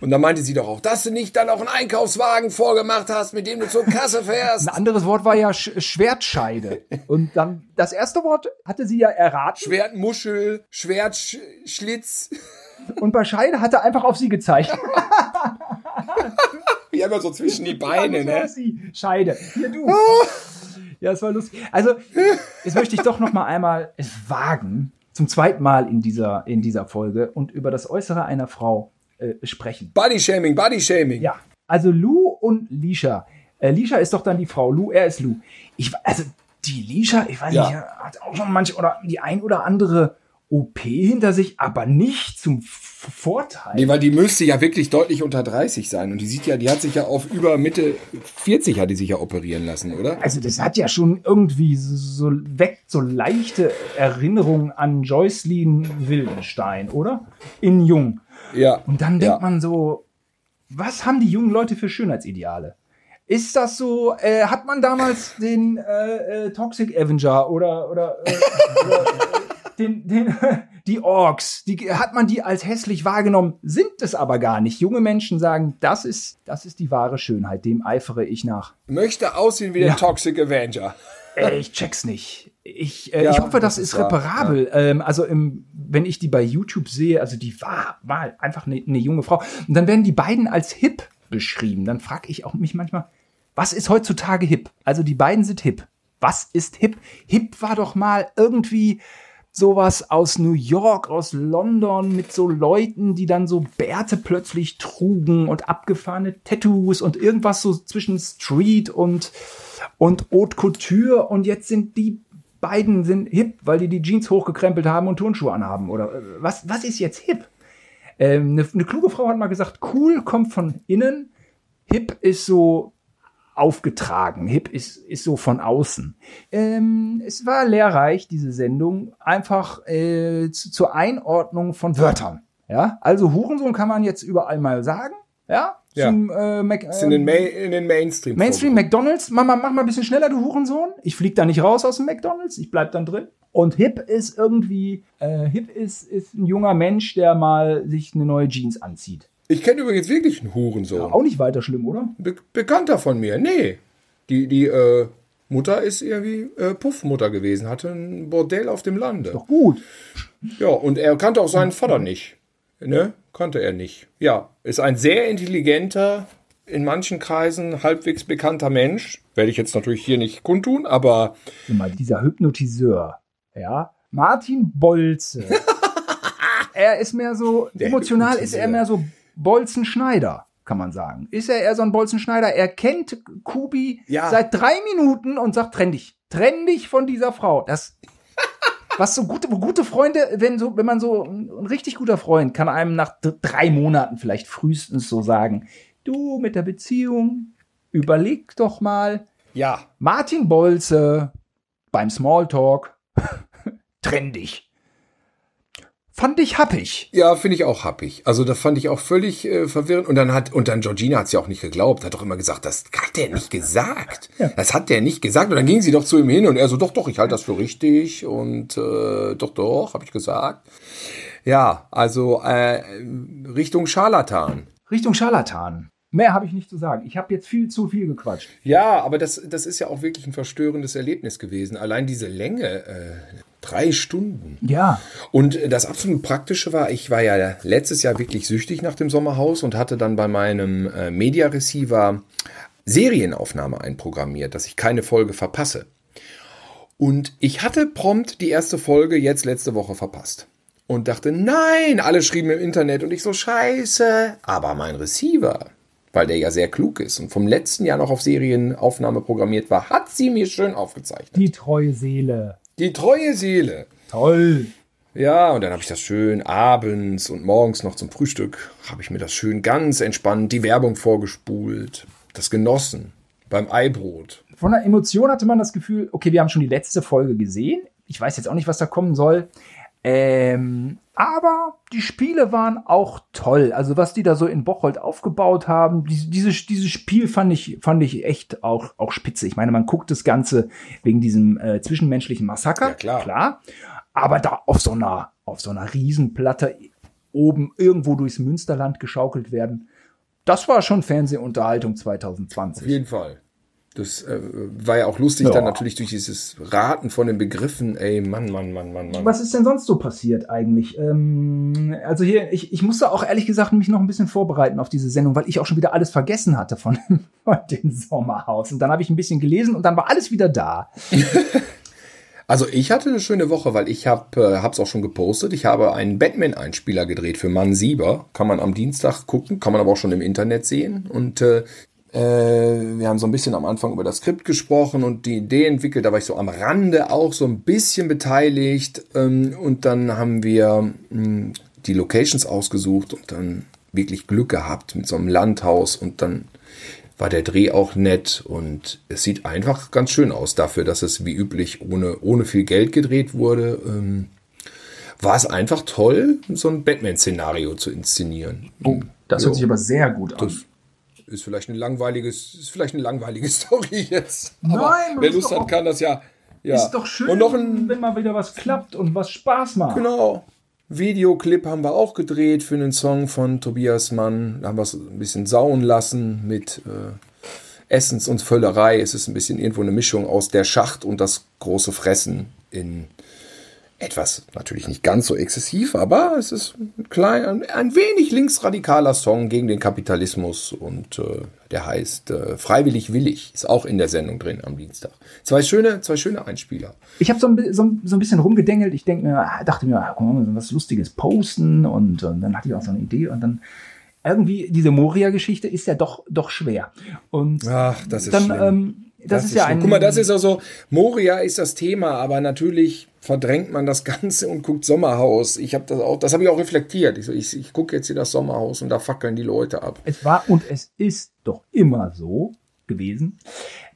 Und da meinte sie doch auch, dass du nicht dann auch einen Einkaufswagen vorgemacht hast, mit dem du zur Kasse fährst. ein anderes Wort war ja Sch Schwertscheide. Und dann das erste Wort hatte sie ja erraten. Schwertmuschel, Schwertschlitz. Und bei Scheide hat er einfach auf sie gezeigt. Wie immer so zwischen die Beine, ne? Scheide. Hier du. Ja, es war lustig. Also, jetzt möchte ich doch noch mal einmal es wagen, zum zweiten Mal in dieser, in dieser Folge und über das Äußere einer Frau äh, sprechen. Bodyshaming, Bodyshaming. Ja, also Lou und Lisha. Äh, Lisha ist doch dann die Frau, Lou, er ist Lou. Ich, also die Lisha, ich weiß Ja. nicht, hat auch schon manche oder die ein oder andere OP hinter sich, aber nicht zum Vorteil. Nee, weil die müsste ja wirklich deutlich unter 30 sein. Und die sieht ja, die hat sich ja auf über Mitte 40 hat die sich ja operieren lassen, oder? Also das hat ja schon irgendwie so, weckt so leichte Erinnerungen an Joycelyn Wildenstein, oder? In Jung. Ja. Und dann denkt ja. man so, was haben die jungen Leute für Schönheitsideale? Ist das so, äh, hat man damals den äh, äh, Toxic Avenger oder, oder, äh, oder äh, den, den, die Orks, die, hat man die als hässlich wahrgenommen, sind es aber gar nicht. Junge Menschen sagen, das ist, das ist die wahre Schönheit, dem eifere ich nach. Möchte aussehen wie Ja. der Toxic Avenger. Äh, ich check's nicht. Ich, äh, Ja, ich hoffe, das, das ist ist reparabel. Ähm, also im, wenn ich die bei YouTube sehe, also die war mal einfach eine, eine junge Frau. Und dann werden die beiden als hip beschrieben. Dann frage ich auch mich manchmal, was ist heutzutage hip? Also die beiden sind hip. Was ist hip? Hip war doch mal irgendwie sowas aus New York, aus London mit so Leuten, die dann so Bärte plötzlich trugen und abgefahrene Tattoos und irgendwas so zwischen Street und und Haute Couture und jetzt sind die beiden sind hip, weil die die Jeans hochgekrempelt haben und Turnschuhe anhaben oder äh, was was ist jetzt hip? Ähm, eine, eine kluge Frau hat mal gesagt, cool kommt von innen, hip ist so aufgetragen. Hip ist, ist so von außen. Ähm, es war lehrreich, diese Sendung, einfach äh, zu, zur Einordnung von Wörtern. Ja, also Hurensohn kann man jetzt überall mal sagen. Ja, Ja. zum äh, Mac, Ist in den, Ma in den Mainstream. Mainstream McDonalds. Mama, mach mal ein bisschen schneller, du Hurensohn. Ich flieg da nicht raus aus dem McDonalds, ich bleib dann drin. Und Hip ist irgendwie, äh, Hip ist, ist ein junger Mensch, der mal sich eine neue Jeans anzieht. Ich kenne übrigens wirklich einen Hurensohn. Auch nicht weiter schlimm, oder? Be Bekannter von mir. Nee. Die, die äh, Mutter ist irgendwie äh, Puffmutter gewesen, hatte ein Bordell auf dem Lande. Doch gut. Ja, und er kannte auch seinen Vater nicht. Ne? Kannte er nicht. Ja, ist ein sehr intelligenter, in manchen Kreisen halbwegs bekannter Mensch. Werde ich jetzt natürlich hier nicht kundtun, aber mal, dieser Hypnotiseur, ja, Martin Bolze. er ist mehr so, Der emotional ist er mehr so Bolzenschneider, kann man sagen. Ist er eher so ein Bolzenschneider? Er kennt Kubi Ja. seit drei Minuten und sagt, trenn dich. Trenn dich von dieser Frau. Das, was so gute, gute Freunde, wenn so, wenn man so, ein richtig guter Freund kann einem nach drei Monaten vielleicht frühestens so sagen, du mit der Beziehung, überleg doch mal, ja, Martin Bolze beim Smalltalk. trendig. Fand ich happig. Ja, finde ich auch happig. Also das fand ich auch völlig äh, verwirrend. Und dann hat, und dann Georgina hat es ja auch nicht geglaubt, hat doch immer gesagt, das hat der nicht gesagt. Ja. Das hat der nicht gesagt. Und dann ging sie doch zu ihm hin und er so, doch, doch, ich halte das für richtig. Und äh, doch, doch, habe ich gesagt. Ja, also äh, Richtung Scharlatan. Richtung Scharlatan. Mehr habe ich nicht zu sagen. Ich habe jetzt viel zu viel gequatscht. Ja, aber das, das ist ja auch wirklich ein verstörendes Erlebnis gewesen. Allein diese Länge, äh, drei Stunden. Ja. Und das absolut Praktische war, ich war ja letztes Jahr wirklich süchtig nach dem Sommerhaus und hatte dann bei meinem äh, Media Receiver Serienaufnahme einprogrammiert, dass ich keine Folge verpasse. Und ich hatte prompt die erste Folge jetzt letzte Woche verpasst. Und dachte, nein, alle schrieben im Internet und ich so scheiße. Aber mein Receiver, weil der ja sehr klug ist und vom letzten Jahr noch auf Serienaufnahme programmiert war, hat sie mir schön aufgezeichnet. Die treue Seele. Die treue Seele. Toll. Ja, und dann habe ich das schön abends und morgens noch zum Frühstück, habe ich mir das schön ganz entspannt, die Werbung vorgespult, das genossen beim Eibrot. Von der Emotion hatte man das Gefühl, okay, wir haben schon die letzte Folge gesehen. Ich weiß jetzt auch nicht, was da kommen soll. Ähm, aber die Spiele waren auch toll. Also was die da so in Bocholt aufgebaut haben, die, dieses, dieses Spiel fand ich, fand ich echt auch, auch spitze. Ich meine, man guckt das Ganze wegen diesem äh, zwischenmenschlichen Massaker. Ja, klar. klar. Aber da auf so einer, auf so einer Riesenplatte oben irgendwo durchs Münsterland geschaukelt werden, das war schon Fernsehunterhaltung 2020. Auf jeden Fall. Das äh, war ja auch lustig, ja. dann natürlich durch dieses Raten von den Begriffen, ey, Mann, Mann, Mann, Mann, Mann. Was ist denn sonst so passiert eigentlich? Ähm, also hier, ich, ich musste auch ehrlich gesagt mich noch ein bisschen vorbereiten auf diese Sendung, weil ich auch schon wieder alles vergessen hatte von, von dem Sommerhaus. Und dann habe ich ein bisschen gelesen und dann war alles wieder da. Also ich hatte eine schöne Woche, weil ich habe äh, hab's auch schon gepostet. Ich habe einen Batman-Einspieler gedreht für Mann Sieber. Kann man am Dienstag gucken, kann man aber auch schon im Internet sehen. Und äh, äh, wir haben so ein bisschen am Anfang über das Skript gesprochen und die Idee entwickelt. Da war ich so am Rande auch so ein bisschen beteiligt. Ähm, und dann haben wir hm, die Locations ausgesucht und dann wirklich Glück gehabt mit so einem Landhaus und dann war der Dreh auch nett und es sieht einfach ganz schön aus dafür, dass es wie üblich ohne, ohne viel Geld gedreht wurde. Ähm, war es einfach toll, so ein Batman-Szenario zu inszenieren. Oh, das hört sich aber sehr gut an. Das, ist vielleicht eine langweiliges, ist vielleicht eine langweilige Story jetzt. Aber Nein, wer Lust hat, kann das ja. ja. Ist doch schön, und noch ein, wenn mal wieder was klappt und was Spaß macht. Genau. Videoclip haben wir auch gedreht für einen Song von Tobias Mann. Da haben wir es ein bisschen sauen lassen mit äh, Essens und Völlerei. Es ist ein bisschen irgendwo eine Mischung aus der Schacht und das große Fressen in etwas natürlich nicht ganz so exzessiv, aber es ist ein, klein, ein wenig linksradikaler Song gegen den Kapitalismus und äh, der heißt äh, Freiwillig Willig. Ist auch in der Sendung drin am Dienstag. Zwei schöne, zwei schöne Einspieler. Ich habe so, ein, so, so ein bisschen rumgedengelt. Ich denke mir, ah, dachte mir, ah, komm, was Lustiges posten und, und dann hatte ich auch so eine Idee und dann irgendwie diese Moria-Geschichte ist ja doch doch schwer. Und Ach, das ist dann, schlimm. Ähm, das, das, ist, ja ein. Guck mal, das ist also, Moria ist das Thema, aber natürlich verdrängt man das Ganze und guckt Sommerhaus. Ich habe das auch, das habe ich auch reflektiert. Ich, so, ich, ich gucke jetzt hier das Sommerhaus und da fackeln die Leute ab. Es war und es ist doch immer so gewesen,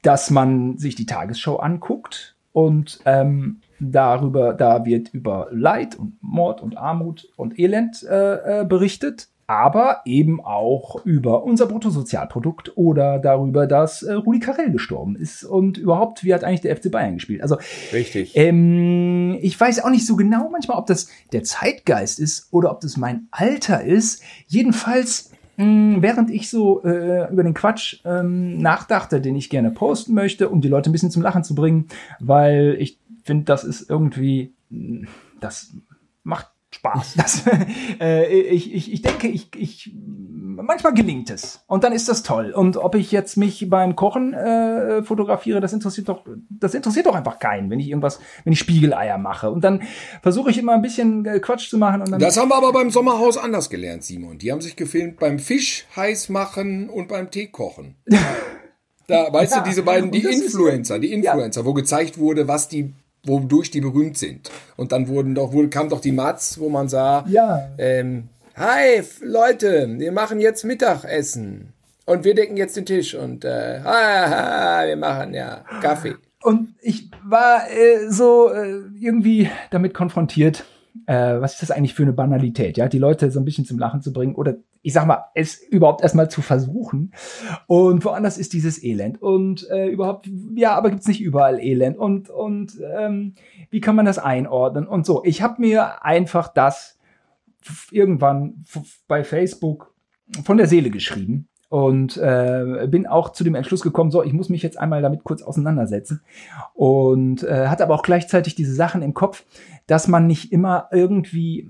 dass man sich die Tagesschau anguckt und ähm, darüber, da wird über Leid und Mord und Armut und Elend äh, äh, berichtet aber eben auch über unser Bruttosozialprodukt oder darüber, dass äh, Rudi Carell gestorben ist und überhaupt, wie hat eigentlich der FC Bayern gespielt? Also richtig. Ähm, ich weiß auch nicht so genau manchmal, ob das der Zeitgeist ist oder ob das mein Alter ist. Jedenfalls mh, hm, während ich so äh, über den Quatsch ähm, nachdachte, den ich gerne posten möchte, um die Leute ein bisschen zum Lachen zu bringen, weil ich finde, das ist irgendwie, hm, das macht Spaß. Das, äh, ich, ich, ich denke, ich, ich, manchmal gelingt es. Und dann ist das toll. Und ob ich jetzt mich beim Kochen äh, fotografiere, das interessiert doch, das interessiert doch einfach keinen, wenn ich irgendwas, wenn ich Spiegeleier mache. Und dann versuche ich immer ein bisschen äh, Quatsch zu machen. Und dann das haben wir aber beim Sommerhaus anders gelernt, Simon. Die haben sich gefilmt beim Fisch heiß machen und beim Tee kochen. Da, weißt ja, du, diese beiden, die Influencer, die Influencer, ja. wo gezeigt wurde, was die wodurch die berühmt sind. Und dann wurden doch, wohl kam doch die Matz, wo man sah, ja. ähm, hi Leute, wir machen jetzt Mittagessen und wir decken jetzt den Tisch und äh, ha, ha, wir machen ja Kaffee. und ich war äh, so äh, irgendwie damit konfrontiert, äh, was ist das eigentlich für eine Banalität, ja, die Leute so ein bisschen zum Lachen zu bringen oder ich sag mal, es überhaupt erstmal zu versuchen. Und woanders ist dieses Elend. Und äh, überhaupt, ja, aber gibt's nicht überall Elend. Und, und ähm, wie kann man das einordnen? Und so. Ich habe mir einfach das irgendwann bei Facebook von der Seele geschrieben und äh, bin auch zu dem Entschluss gekommen, so, ich muss mich jetzt einmal damit kurz auseinandersetzen und äh, hatte aber auch gleichzeitig diese Sachen im Kopf, dass man nicht immer irgendwie,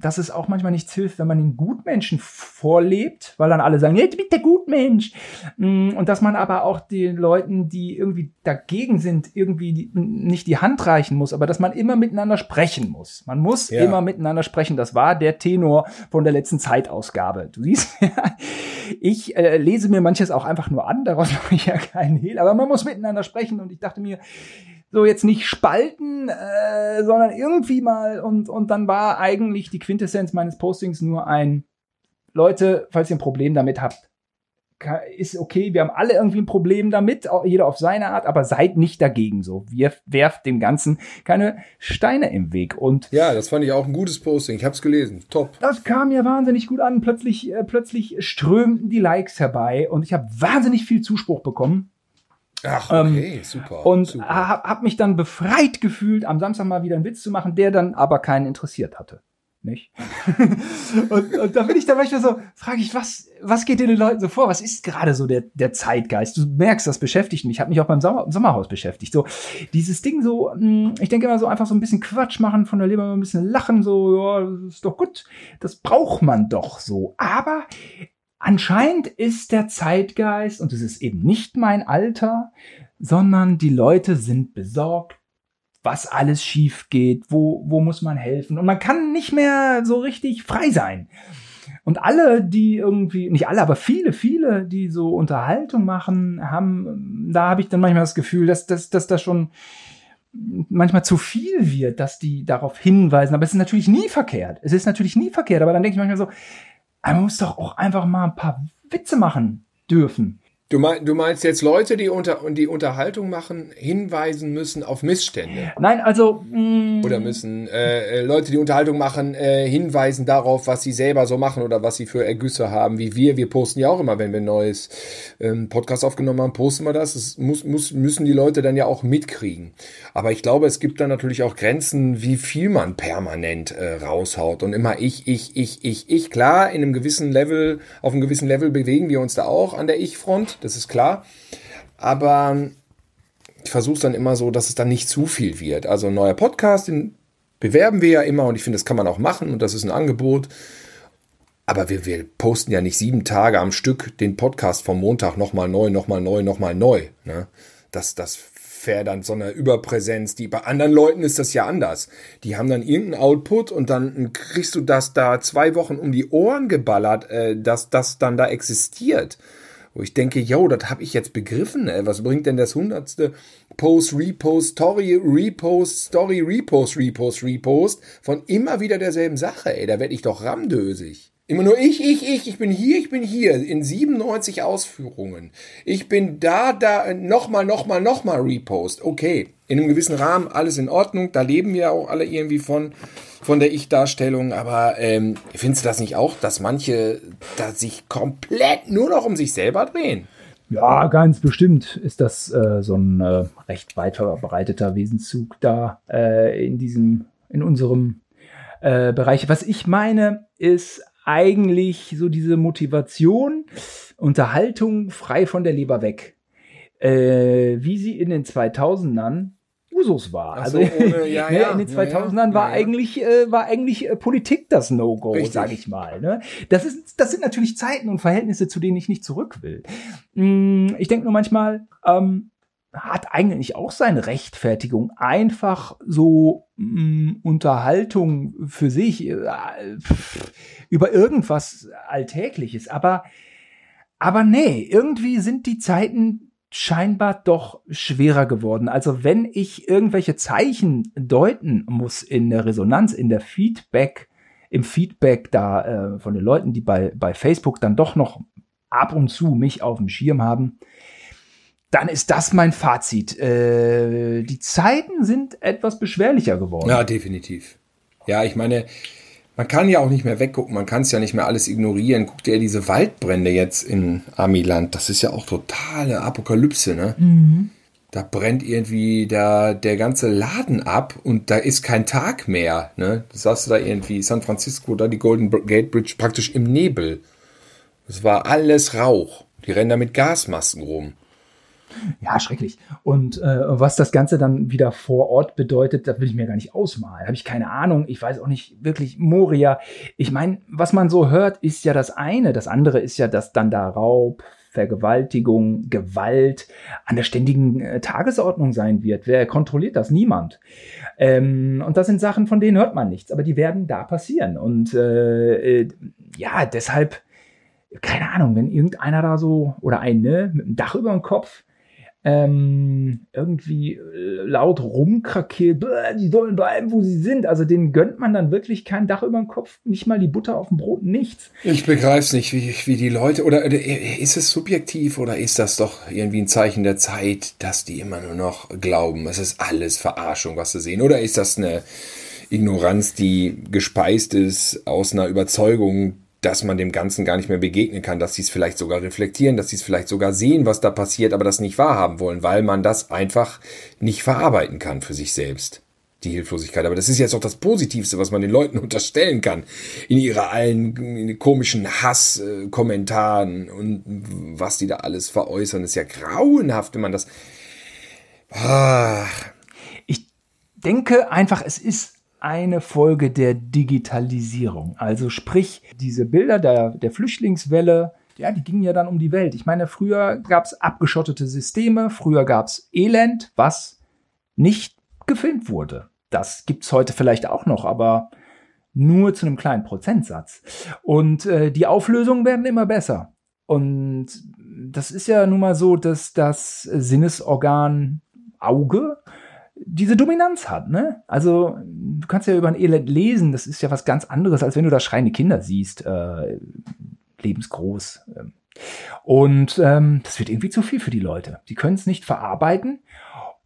dass es auch manchmal nichts hilft, wenn man den Gutmenschen vorlebt, weil dann alle sagen, hey, du bist der Gutmensch. Mm, und dass man aber auch den Leuten, die irgendwie dagegen sind, irgendwie nicht die Hand reichen muss, aber dass man immer miteinander sprechen muss. Man muss ja. immer miteinander sprechen. Das war der Tenor von der letzten Zeitausgabe. Du siehst, ich äh, lese mir manches auch einfach nur an, daraus mache ich ja keinen Hehl, aber man muss miteinander sprechen und ich dachte mir, so jetzt nicht spalten, äh, sondern irgendwie mal und, und dann war eigentlich die Quintessenz meines Postings nur ein, Leute, falls ihr ein Problem damit habt, ist okay, wir haben alle irgendwie ein Problem damit, jeder auf seine Art, aber seid nicht dagegen so. Wir werft dem Ganzen keine Steine im Weg. Und ja, das fand ich auch ein gutes Posting. Ich habe es gelesen. Top. Das kam ja wahnsinnig gut an. Plötzlich, äh, plötzlich strömten die Likes herbei und ich habe wahnsinnig viel Zuspruch bekommen. Ach, okay, ähm, super. Und super. habe hab mich dann befreit gefühlt, am Samstag mal wieder einen Witz zu machen, der dann aber keinen interessiert hatte. Nicht? und, und da bin ich dann manchmal so, frage ich, was, was geht den Leuten so vor? Was ist gerade so der, der Zeitgeist? Du merkst, das beschäftigt mich. Ich habe mich auch beim Sommer, Sommerhaus beschäftigt. So, dieses Ding so, hm, ich denke immer so einfach so ein bisschen Quatsch machen, von der Leber ein bisschen lachen, so, ja, das ist doch gut. Das braucht man doch so. Aber Anscheinend ist der Zeitgeist, und es ist eben nicht mein Alter, sondern die Leute sind besorgt, was alles schief geht, wo, wo muss man helfen. Und man kann nicht mehr so richtig frei sein. Und alle, die irgendwie, nicht alle, aber viele, viele, die so Unterhaltung machen, haben, da habe ich dann manchmal das Gefühl, dass, dass, dass das schon manchmal zu viel wird, dass die darauf hinweisen. Aber es ist natürlich nie verkehrt. Es ist natürlich nie verkehrt. Aber dann denke ich manchmal so, man muss doch auch einfach mal ein paar Witze machen dürfen. Du, mein, du meinst jetzt Leute, die unter die Unterhaltung machen, hinweisen müssen auf Missstände? Nein, also mh, mm, oder müssen äh, äh, Leute, die Unterhaltung machen, äh, hinweisen darauf, was sie selber so machen oder was sie für Ergüsse haben, wie wir. Wir posten ja auch immer, wenn wir ein neues ähm, Podcast aufgenommen haben, posten wir das. Das muss, muss, müssen die Leute dann ja auch mitkriegen. Aber ich glaube, es gibt dann natürlich auch Grenzen, wie viel man permanent äh, raushaut und immer ich, ich, ich, ich, ich. Klar, in einem gewissen Level, auf einem gewissen Level bewegen wir uns da auch an der Ich-Front das ist klar. Aber ich versuche es dann immer so, dass es dann nicht zu viel wird. Also ein neuer Podcast, den bewerben wir ja immer und ich finde, das kann man auch machen und das ist ein Angebot. Aber wir, wir posten ja nicht sieben Tage am Stück den Podcast vom Montag nochmal neu, nochmal neu, nochmal neu. Ne? Das, das wäre dann so eine Überpräsenz. Die, bei anderen Leuten ist das ja anders. Die haben dann irgendeinen Output und dann kriegst du das da zwei Wochen um die Ohren geballert, äh, dass das dann da existiert wo ich denke, yo, das habe ich jetzt begriffen. Ey. Was bringt denn das hundertste Post, Repost, Story, Repost, Story, Repost, Repost, Repost von immer wieder derselben Sache? Ey, da werde ich doch ramdösig. Immer nur ich, ich, ich, ich bin hier, ich bin hier in 97 Ausführungen. Ich bin da, da, nochmal, nochmal, nochmal Repost. Okay, in einem gewissen Rahmen, alles in Ordnung. Da leben wir auch alle irgendwie von, von der Ich-Darstellung. Aber ähm, findest du das nicht auch, dass manche da sich komplett nur noch um sich selber drehen? Ja, ganz bestimmt ist das äh, so ein äh, recht weit verbreiteter Wesenszug da äh, in diesem, in unserem äh, Bereich. Was ich meine, ist eigentlich so diese Motivation, Unterhaltung frei von der Leber weg. Äh, wie sie in den 2000ern Usus war. Also ohne, ja, ne, ja, in den 2000ern ja, war eigentlich äh, war eigentlich äh, Politik das No-Go, sag ich mal. Ne? Das ist das sind natürlich Zeiten und Verhältnisse, zu denen ich nicht zurück will. Mm, ich denke nur manchmal, ähm, hat eigentlich auch seine Rechtfertigung. Einfach so mh, mm, Unterhaltung für sich äh, über irgendwas Alltägliches. Aber, aber nee, irgendwie sind die Zeiten scheinbar doch schwerer geworden. Also wenn ich irgendwelche Zeichen deuten muss in der Resonanz, in der Feedback, im Feedback da äh, von den Leuten, die bei, bei Facebook dann doch noch ab und zu mich auf dem Schirm haben, dann ist das mein Fazit. Äh, die Zeiten sind etwas beschwerlicher geworden. Ja, definitiv. Ja, ich meine, man kann ja auch nicht mehr weggucken, man kann es ja nicht mehr alles ignorieren. Guck dir diese Waldbrände jetzt in Amiland, das ist ja auch totale Apokalypse, ne? Mhm. Da brennt irgendwie der, der ganze Laden ab und da ist kein Tag mehr, ne? Das hast du da irgendwie San Francisco, da die Golden Gate Bridge praktisch im Nebel. Es war alles Rauch. Die rennen da mit Gasmasken rum. Ja, schrecklich. Und äh, was das Ganze dann wieder vor Ort bedeutet, das will ich mir gar nicht ausmalen. Habe ich keine Ahnung. Ich weiß auch nicht wirklich Moria. Ich meine, was man so hört, ist ja das eine. Das andere ist ja, dass dann da Raub, Vergewaltigung, Gewalt an der ständigen äh, Tagesordnung sein wird. Wer kontrolliert das? Niemand. Ähm, und das sind Sachen, von denen hört man nichts, aber die werden da passieren. Und äh, äh, ja, deshalb, keine Ahnung, wenn irgendeiner da so oder eine mit dem Dach über dem Kopf ähm, irgendwie äh, laut rumkrakeelt, die sollen bleiben, wo sie sind. Also denen gönnt man dann wirklich kein Dach über dem Kopf, nicht mal die Butter auf dem Brot, nichts. Ich begreif's nicht, wie, wie die Leute, oder ist es subjektiv oder ist das doch irgendwie ein Zeichen der Zeit, dass die immer nur noch glauben, es ist alles Verarschung, was sie sehen? Oder ist das eine Ignoranz, die gespeist ist aus einer Überzeugung, dass man dem Ganzen gar nicht mehr begegnen kann, dass sie es vielleicht sogar reflektieren, dass sie es vielleicht sogar sehen, was da passiert, aber das nicht wahrhaben wollen, weil man das einfach nicht verarbeiten kann für sich selbst. Die Hilflosigkeit. Aber das ist jetzt auch das Positivste, was man den Leuten unterstellen kann. In ihrer allen komischen Hasskommentaren und was die da alles veräußern, ist ja grauenhaft, wenn man das. Ach. Ich denke einfach, es ist eine Folge der Digitalisierung. Also sprich, diese Bilder der, der Flüchtlingswelle, ja, die gingen ja dann um die Welt. Ich meine, früher gab es abgeschottete Systeme, früher gab es Elend, was nicht gefilmt wurde. Das gibt's heute vielleicht auch noch, aber nur zu einem kleinen Prozentsatz. Und äh, die Auflösungen werden immer besser. Und das ist ja nun mal so, dass das Sinnesorgan Auge diese Dominanz hat, ne? Also, du kannst ja über ein Elend lesen, das ist ja was ganz anderes, als wenn du da schreiende Kinder siehst, äh, lebensgroß. Ähm. Und ähm, das wird irgendwie zu viel für die Leute. Die können es nicht verarbeiten.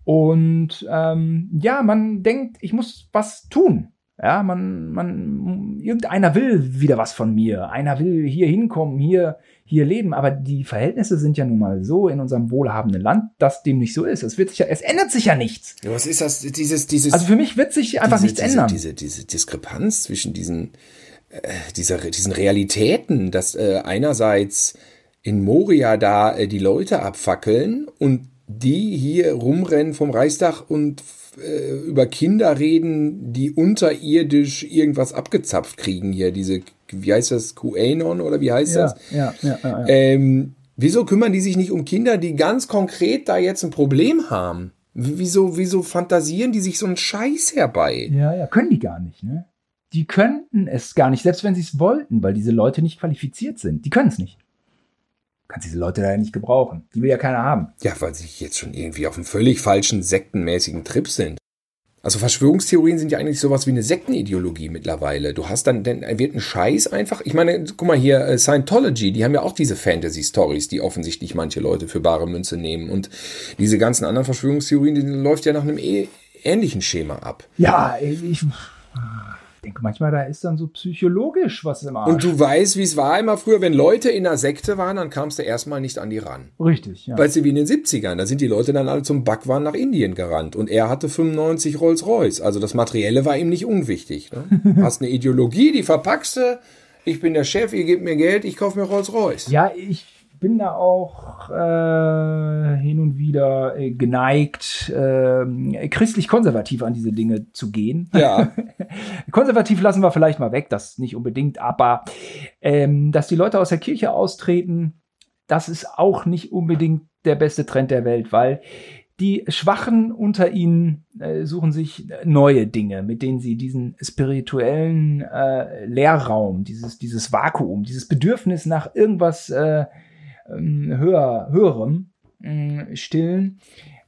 Und ähm, ja, man denkt, ich muss was tun. Ja, man, man, irgendeiner will wieder was von mir. Einer will hier hinkommen, hier, hier leben. Aber die Verhältnisse sind ja nun mal so in unserem wohlhabenden Land, dass dem nicht so ist. Es wird sich ja, es ändert sich ja nichts. Ja, was ist das, dieses, dieses? Also für mich wird sich einfach diese, nichts diese, ändern. Diese, diese Diskrepanz zwischen diesen, äh, dieser, diesen Realitäten, dass äh, einerseits in Moria da äh, die Leute abfackeln und die hier rumrennen vom Reichstag und äh, über Kinder reden, die unterirdisch irgendwas abgezapft kriegen hier, diese, wie heißt das, QAnon oder wie heißt ja, das? Ja, ja, ja, ja. Ähm, wieso kümmern die sich nicht um Kinder, die ganz konkret da jetzt ein Problem haben? Wieso, wieso fantasieren die sich so einen Scheiß herbei? Ja, ja, können die gar nicht, ne? Die könnten es gar nicht, selbst wenn sie es wollten, weil diese Leute nicht qualifiziert sind. Die können es nicht kannst diese Leute da ja nicht gebrauchen. Die will ja keiner haben. Ja, weil sie jetzt schon irgendwie auf einem völlig falschen sektenmäßigen Trip sind. Also Verschwörungstheorien sind ja eigentlich sowas wie eine Sektenideologie mittlerweile. Du hast dann, dann wird ein Scheiß einfach. Ich meine, guck mal hier, äh, Scientology, die haben ja auch diese Fantasy-Stories, die offensichtlich manche Leute für bare Münze nehmen. Und diese ganzen anderen Verschwörungstheorien, die läuft ja nach einem eh ähnlichen Schema ab. Ja, ich denke manchmal, da ist dann so psychologisch was im Arsch. Und du weißt, wie es war immer früher, wenn Leute in einer Sekte waren, dann kamst du erstmal nicht an die ran. Richtig, ja. Weißt du, wie in den 70ern, da sind die Leute dann alle zum Backwaren nach Indien gerannt und er hatte 95 Rolls-Royce. Also das Materielle war ihm nicht unwichtig. Ne? Hast eine Ideologie, die verpackst du, ich bin der Chef, ihr gebt mir Geld, ich kaufe mir Rolls-Royce. Ja, ich bin da auch äh, hin und wieder äh, geneigt, äh, christlich-konservativ an diese Dinge zu gehen. Ja. Konservativ lassen wir vielleicht mal weg, das nicht unbedingt, aber ähm, dass die Leute aus der Kirche austreten, das ist auch nicht unbedingt der beste Trend der Welt, weil die Schwachen unter ihnen äh, suchen sich neue Dinge, mit denen sie diesen spirituellen äh, Leerraum, dieses, dieses Vakuum, dieses Bedürfnis nach irgendwas äh, höher, höherem äh, stillen.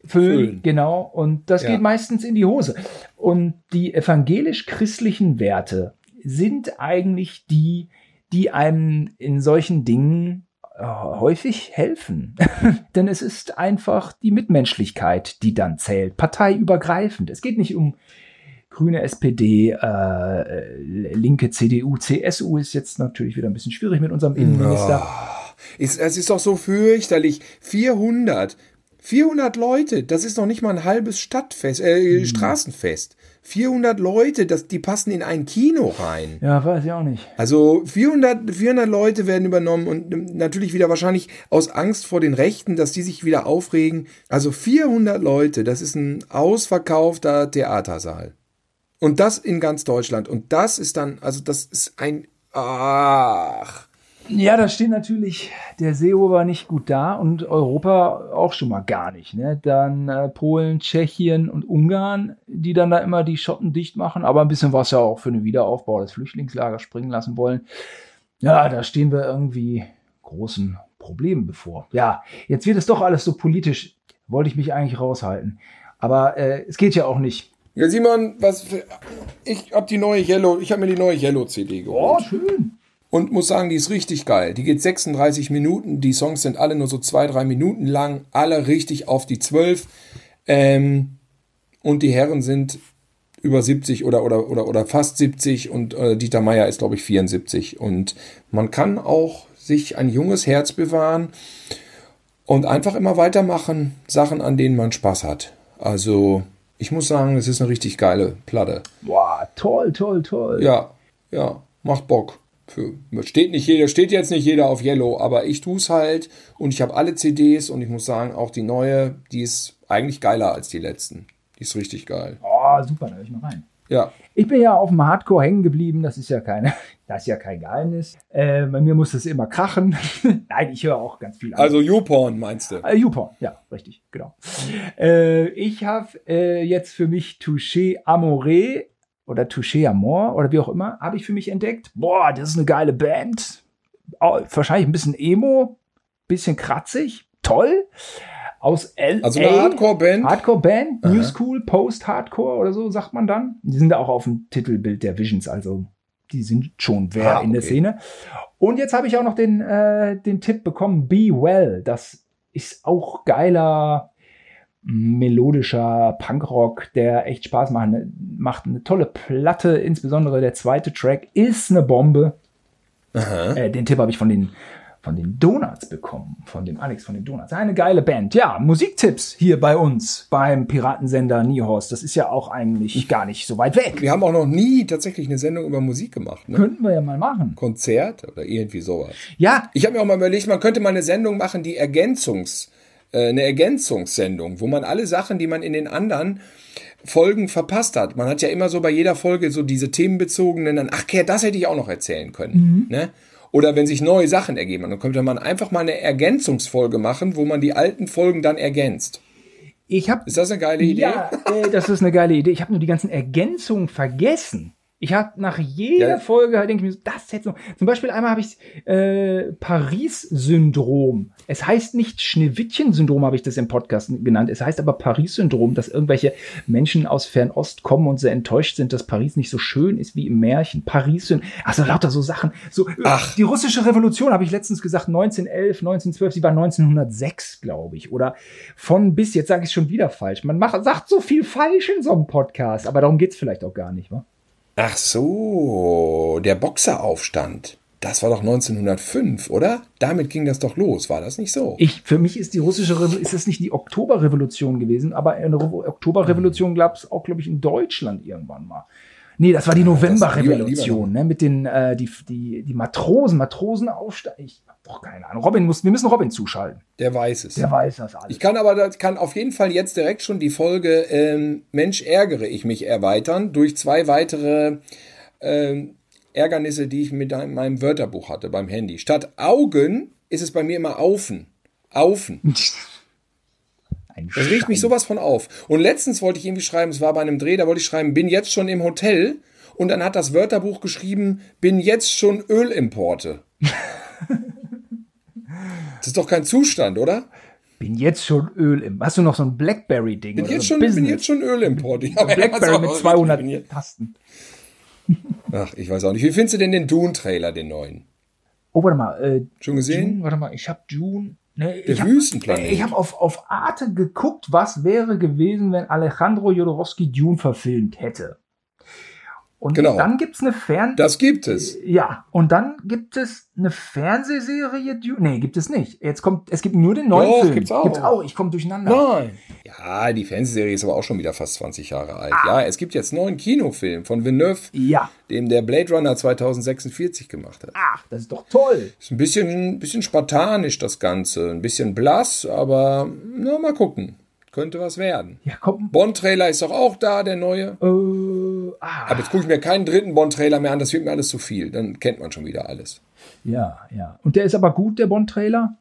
Füllen, Füllen, genau. Und das ja. geht meistens in die Hose. Und die evangelisch-christlichen Werte sind eigentlich die, die einem in solchen Dingen äh, häufig helfen. Denn es ist einfach die Mitmenschlichkeit, die dann zählt, parteiübergreifend. Es geht nicht um Grüne, SPD, äh, linke CDU, CSU ist jetzt natürlich wieder ein bisschen schwierig mit unserem Innenminister. Ist, es ist doch so fürchterlich. 400. 400 Leute, das ist noch nicht mal ein halbes Stadtfest, äh, hm. Straßenfest. 400 Leute, das, die passen in ein Kino rein. Ja, weiß ich auch nicht. Also 400, 400 Leute werden übernommen und natürlich wieder wahrscheinlich aus Angst vor den Rechten, dass die sich wieder aufregen. Also 400 Leute, das ist ein ausverkaufter Theatersaal. Und das in ganz Deutschland. Und das ist dann, also das ist ein, ach. Ja, da steht natürlich der Seehofer nicht gut da und Europa auch schon mal gar nicht. Ne? Dann äh, Polen, Tschechien und Ungarn, die dann da immer die Schotten dicht machen, aber ein bisschen was ja auch für den Wiederaufbau des Flüchtlingslagers springen lassen wollen. Ja, da stehen wir irgendwie großen Problemen bevor. Ja, jetzt wird es doch alles so politisch. Wollte ich mich eigentlich raushalten. Aber äh, es geht ja auch nicht. Ja, Simon, was für, ich hab die neue Yellow, ich habe mir die neue Yellow CD geholt. Oh, schön. Und muss sagen, die ist richtig geil. Die geht 36 Minuten. Die Songs sind alle nur so zwei, drei Minuten lang. Alle richtig auf die 12. Ähm, und die Herren sind über 70 oder, oder, oder, oder fast 70 und äh, Dieter Meier ist, glaube ich, 74. Und man kann auch sich ein junges Herz bewahren und einfach immer weitermachen. Sachen, an denen man Spaß hat. Also, ich muss sagen, es ist eine richtig geile Platte. Boah, toll, toll, toll. Ja, ja, macht Bock. Für, steht nicht jeder, steht jetzt nicht jeder auf Yellow, aber ich tue es halt und ich habe alle CDs und ich muss sagen, auch die neue, die ist eigentlich geiler als die letzten. Die ist richtig geil. Oh, super, da höre ich mal rein. Ja. Ich bin ja auf dem Hardcore hängen geblieben, das ist ja keine, das ist ja kein Geheimnis. Äh, bei mir muss es immer krachen. Nein, ich höre auch ganz viel an. Also YouPorn meinst du? Äh, YouPorn, ja, richtig, genau. Äh, ich habe äh, jetzt für mich Touché Amore oder Touché Amor oder wie auch immer, habe ich für mich entdeckt. Boah, das ist eine geile Band. Oh, wahrscheinlich ein bisschen Emo, bisschen kratzig, toll aus LA. Also eine Hardcore-Band? Hardcore-Band, New School, Post-Hardcore oder so, sagt man dann. Die sind auch auf dem Titelbild der Visions, also die sind schon wer ah, in der Szene. Und jetzt habe ich auch noch den, äh, den Tipp bekommen, Be Well. Das ist auch geiler, melodischer Punkrock, der echt Spaß macht. Macht eine tolle Platte, insbesondere der zweite Track ist eine Bombe. Äh, den Tipp habe ich von den von den Donuts bekommen, von dem Alex von den Donuts. Eine geile Band. Ja, Musiktipps hier bei uns beim Piratensender Niehorst. Das ist ja auch eigentlich gar nicht so weit weg. Wir haben auch noch nie tatsächlich eine Sendung über Musik gemacht. Ne? Könnten wir ja mal machen. Konzert oder irgendwie sowas. Ja. Ich habe mir auch mal überlegt, man könnte mal eine Sendung machen, die Ergänzungs, eine Ergänzungssendung, wo man alle Sachen, die man in den anderen Folgen verpasst hat. Man hat ja immer so bei jeder Folge so diese themenbezogenen, dann, ach, das hätte ich auch noch erzählen können. Mhm. Ne? Oder wenn sich neue Sachen ergeben, dann könnte man einfach mal eine Ergänzungsfolge machen, wo man die alten Folgen dann ergänzt. Ich hab, ist das eine geile Idee? Ja, äh, das ist eine geile Idee. Ich habe nur die ganzen Ergänzungen vergessen. Ich habe nach jeder ja. Folge halt denke ich mir so, das jetzt noch. Zum Beispiel einmal habe ich äh, Paris-Syndrom. Es heißt nicht Schneewittchen-Syndrom, habe ich das im Podcast genannt. Es heißt aber Paris-Syndrom, dass irgendwelche Menschen aus Fernost kommen und sehr enttäuscht sind, dass Paris nicht so schön ist wie im Märchen. Paris-Syndrom. Also lauter so Sachen. So, Ach. Die russische Revolution habe ich letztens gesagt, 1911, 1912, sie war 1906, glaube ich. Oder von bis, jetzt sage ich schon wieder falsch. Man macht, sagt so viel falsch in so einem Podcast, aber darum geht's vielleicht auch gar nicht, wa? Ach so, der Boxeraufstand. Das war doch 1905, oder? Damit ging das doch los, war das nicht so? Ich, für mich ist die russische Revolution, ist es nicht die Oktoberrevolution gewesen, aber eine Oktoberrevolution gab es auch, glaube ich, in Deutschland irgendwann mal. Nee, das war die Novemberrevolution, ne, mit den, äh, die, die, die Matrosen, Matrosenaufstand. Ich hab doch keine Ahnung. Robin muss, wir müssen Robin zuschalten. Der weiß es. Der weiß das alles. Ich kann aber, das kann auf jeden Fall jetzt direkt schon die Folge ähm, Mensch ärgere ich mich erweitern durch zwei weitere ähm, Ärgernisse, die ich mit meinem Wörterbuch hatte beim Handy. Statt Augen ist es bei mir immer Aufen. Aufen. Ein das riecht mich sowas von auf. Und letztens wollte ich irgendwie schreiben, es war bei einem Dreh, da wollte ich schreiben, bin jetzt schon im Hotel. Und dann hat das Wörterbuch geschrieben, bin jetzt schon Ölimporte. das ist doch kein Zustand, oder? Bin jetzt schon Öl im. Hast du noch so ein Blackberry-Ding? Bin, jetzt so schon, bin jetzt schon Ölimport. Ja, Blackberry mit 200 Tasten. Ach, ich weiß auch nicht. Wie findest du denn den Dune-Trailer, den neuen? Oh, warte mal. Äh, Schon gesehen? June, warte mal, ich habe June. Nee, Der ich hab- Wüstenplanet. Ich habe auf, auf Arte geguckt, was wäre gewesen, wenn Alejandro Jodorowsky Dune verfilmt hätte. Und Genau. dann gibt's eine Fern... Das gibt es. ja, und dann gibt es eine Fernsehserie. Nee, gibt es nicht. Jetzt kommt, es gibt nur den neuen Doch, Film. gibt's auch. Gibt's auch, ich komme durcheinander. Nein. Ja, die Fernsehserie ist aber auch schon wieder fast 20 Jahre alt. Ja, es gibt jetzt einen neuen Kinofilm von Villeneuve, Ja. dem der Blade Runner 2046 gemacht hat. Ach, das ist doch toll. Ist ein bisschen, ein bisschen spartanisch das Ganze, ein bisschen blass, aber na, mal gucken. Könnte was werden. Ja, komm. Bond-Trailer ist doch auch da, der neue. Äh, ah, Aber jetzt gucke ich mir keinen dritten Bond-Trailer mehr an, das wird mir alles zu viel. Dann kennt man schon wieder alles. ja, ja. Und der ist aber gut, der Bond-Trailer?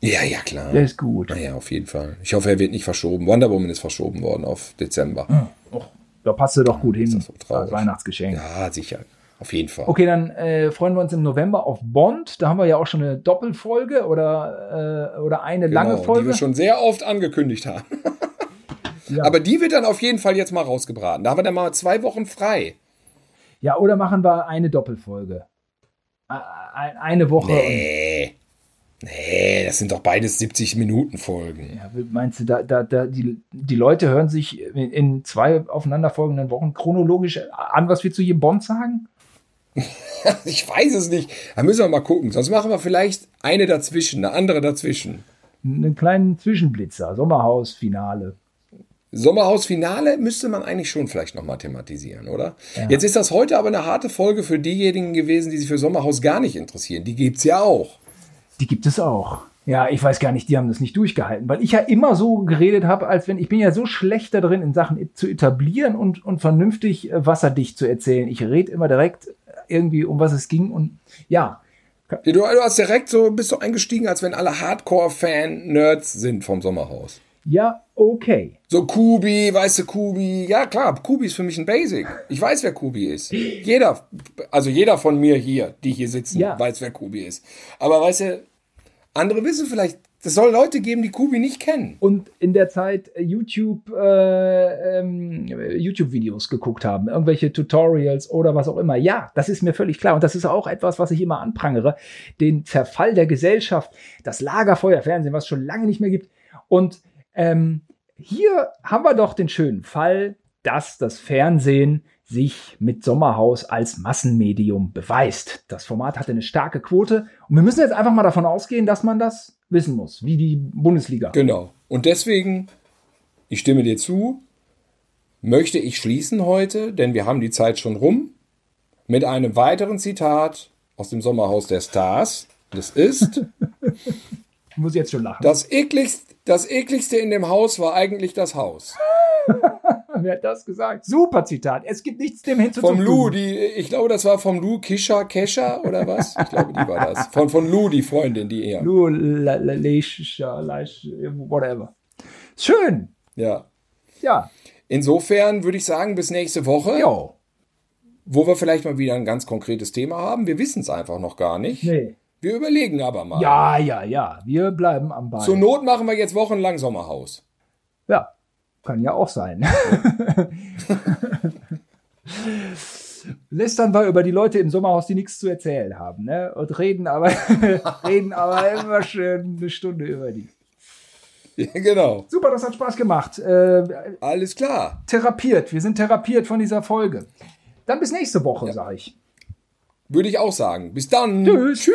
Ja, ja, klar. Der ist gut. Naja, auf jeden Fall. Ich hoffe, er wird nicht verschoben. Wonder Woman ist verschoben worden auf Dezember. Och, da passt er doch gut hin. das so traurig. als Weihnachtsgeschenk. Ja, sicher. Auf jeden Fall. Okay, dann äh, freuen wir uns im November auf Bond. Da haben wir ja auch schon eine Doppelfolge oder, äh, oder eine lange Genau, Folge. Die wir schon sehr oft angekündigt haben. Ja. Aber die wird dann auf jeden Fall jetzt mal rausgebraten. Da haben wir dann mal zwei Wochen frei. ja, oder machen wir eine Doppelfolge. Eine Woche. Nee. Nee, das sind doch beides 70 Minuten Folgen. Ja, meinst du, da, da, da, die, die Leute hören sich in, in zwei aufeinanderfolgenden Wochen chronologisch an, was wir zu jedem Bond sagen? Ich weiß es nicht. Da müssen wir mal gucken. Sonst machen wir vielleicht eine dazwischen, eine andere dazwischen. Einen kleinen Zwischenblitzer, Sommerhaus-Finale. Sommerhaus-Finale müsste man eigentlich schon vielleicht nochmal thematisieren, oder? Jetzt ist das heute aber eine harte Folge für diejenigen gewesen, die sich für Sommerhaus gar nicht interessieren. Die gibt's ja auch. Die gibt es auch. Ja, ich weiß gar nicht, die haben das nicht durchgehalten, weil ich ja immer so geredet habe, als wenn ich bin ja so schlecht da drin, in Sachen zu etablieren und, und vernünftig äh, wasserdicht zu erzählen. Ich rede immer direkt irgendwie, um was es ging und ja, Du, du hast direkt so, bist so eingestiegen, als wenn alle Hardcore-Fan-Nerds sind vom Sommerhaus. ja, okay. So Kubi, weißt du, Kubi. Ja, klar, Kubi ist für mich ein Basic. Ich weiß, wer Kubi ist. Jeder, also jeder von mir hier, die hier sitzen, Ja. weiß, wer Kubi ist. Aber weißt du, andere wissen vielleicht, es soll Leute geben, die Kubi nicht kennen. Und in der Zeit äh, YouTube, äh, ähm, YouTube-Videos geguckt haben, irgendwelche Tutorials oder was auch immer. Ja, das ist mir völlig klar. Und das ist auch etwas, was ich immer anprangere. Den Zerfall der Gesellschaft, das Lagerfeuerfernsehen, was es schon lange nicht mehr gibt. Und ähm, hier haben wir doch den schönen Fall, dass das Fernsehen sich mit Sommerhaus als Massenmedium beweist. Das Format hatte eine starke Quote und wir müssen jetzt einfach mal davon ausgehen, dass man das wissen muss, wie die Bundesliga. Genau. Und deswegen, ich stimme dir zu, möchte ich schließen heute, denn wir haben die Zeit schon rum, mit einem weiteren Zitat aus dem Sommerhaus der Stars. Das ist, Ich muss jetzt schon lachen. das ekligste, das ekligste in dem Haus war eigentlich das Haus. Wer hat das gesagt? Super Zitat. Es gibt nichts dem hinzuzufügen. Vom Lou, die, ich glaube, das war vom Lou Kisha Kesha oder was? Ich glaube, die war das. Von, von Lou, die Freundin, die eher. Lou, Leisha, Leish, whatever. Schön. Ja. Ja. Insofern würde ich sagen, bis nächste Woche, Jo. wo wir vielleicht mal wieder ein ganz konkretes Thema haben. Wir wissen es einfach noch gar nicht. Nee. Wir überlegen aber mal. Ja, ja, ja. Wir bleiben am Ball. Zur Not machen wir jetzt wochenlang Sommerhaus. Ja. Kann ja auch sein. Lästern wir über die Leute im Sommerhaus, die nichts zu erzählen haben, ne? Und reden aber, reden aber immer schön eine Stunde über die. Ja, genau. Super, das hat Spaß gemacht. Äh, Alles klar. therapiert. Wir sind therapiert von dieser Folge. Dann bis nächste Woche, sag ich. Würde ich auch sagen. Bis dann. Tschüss. Tschüss.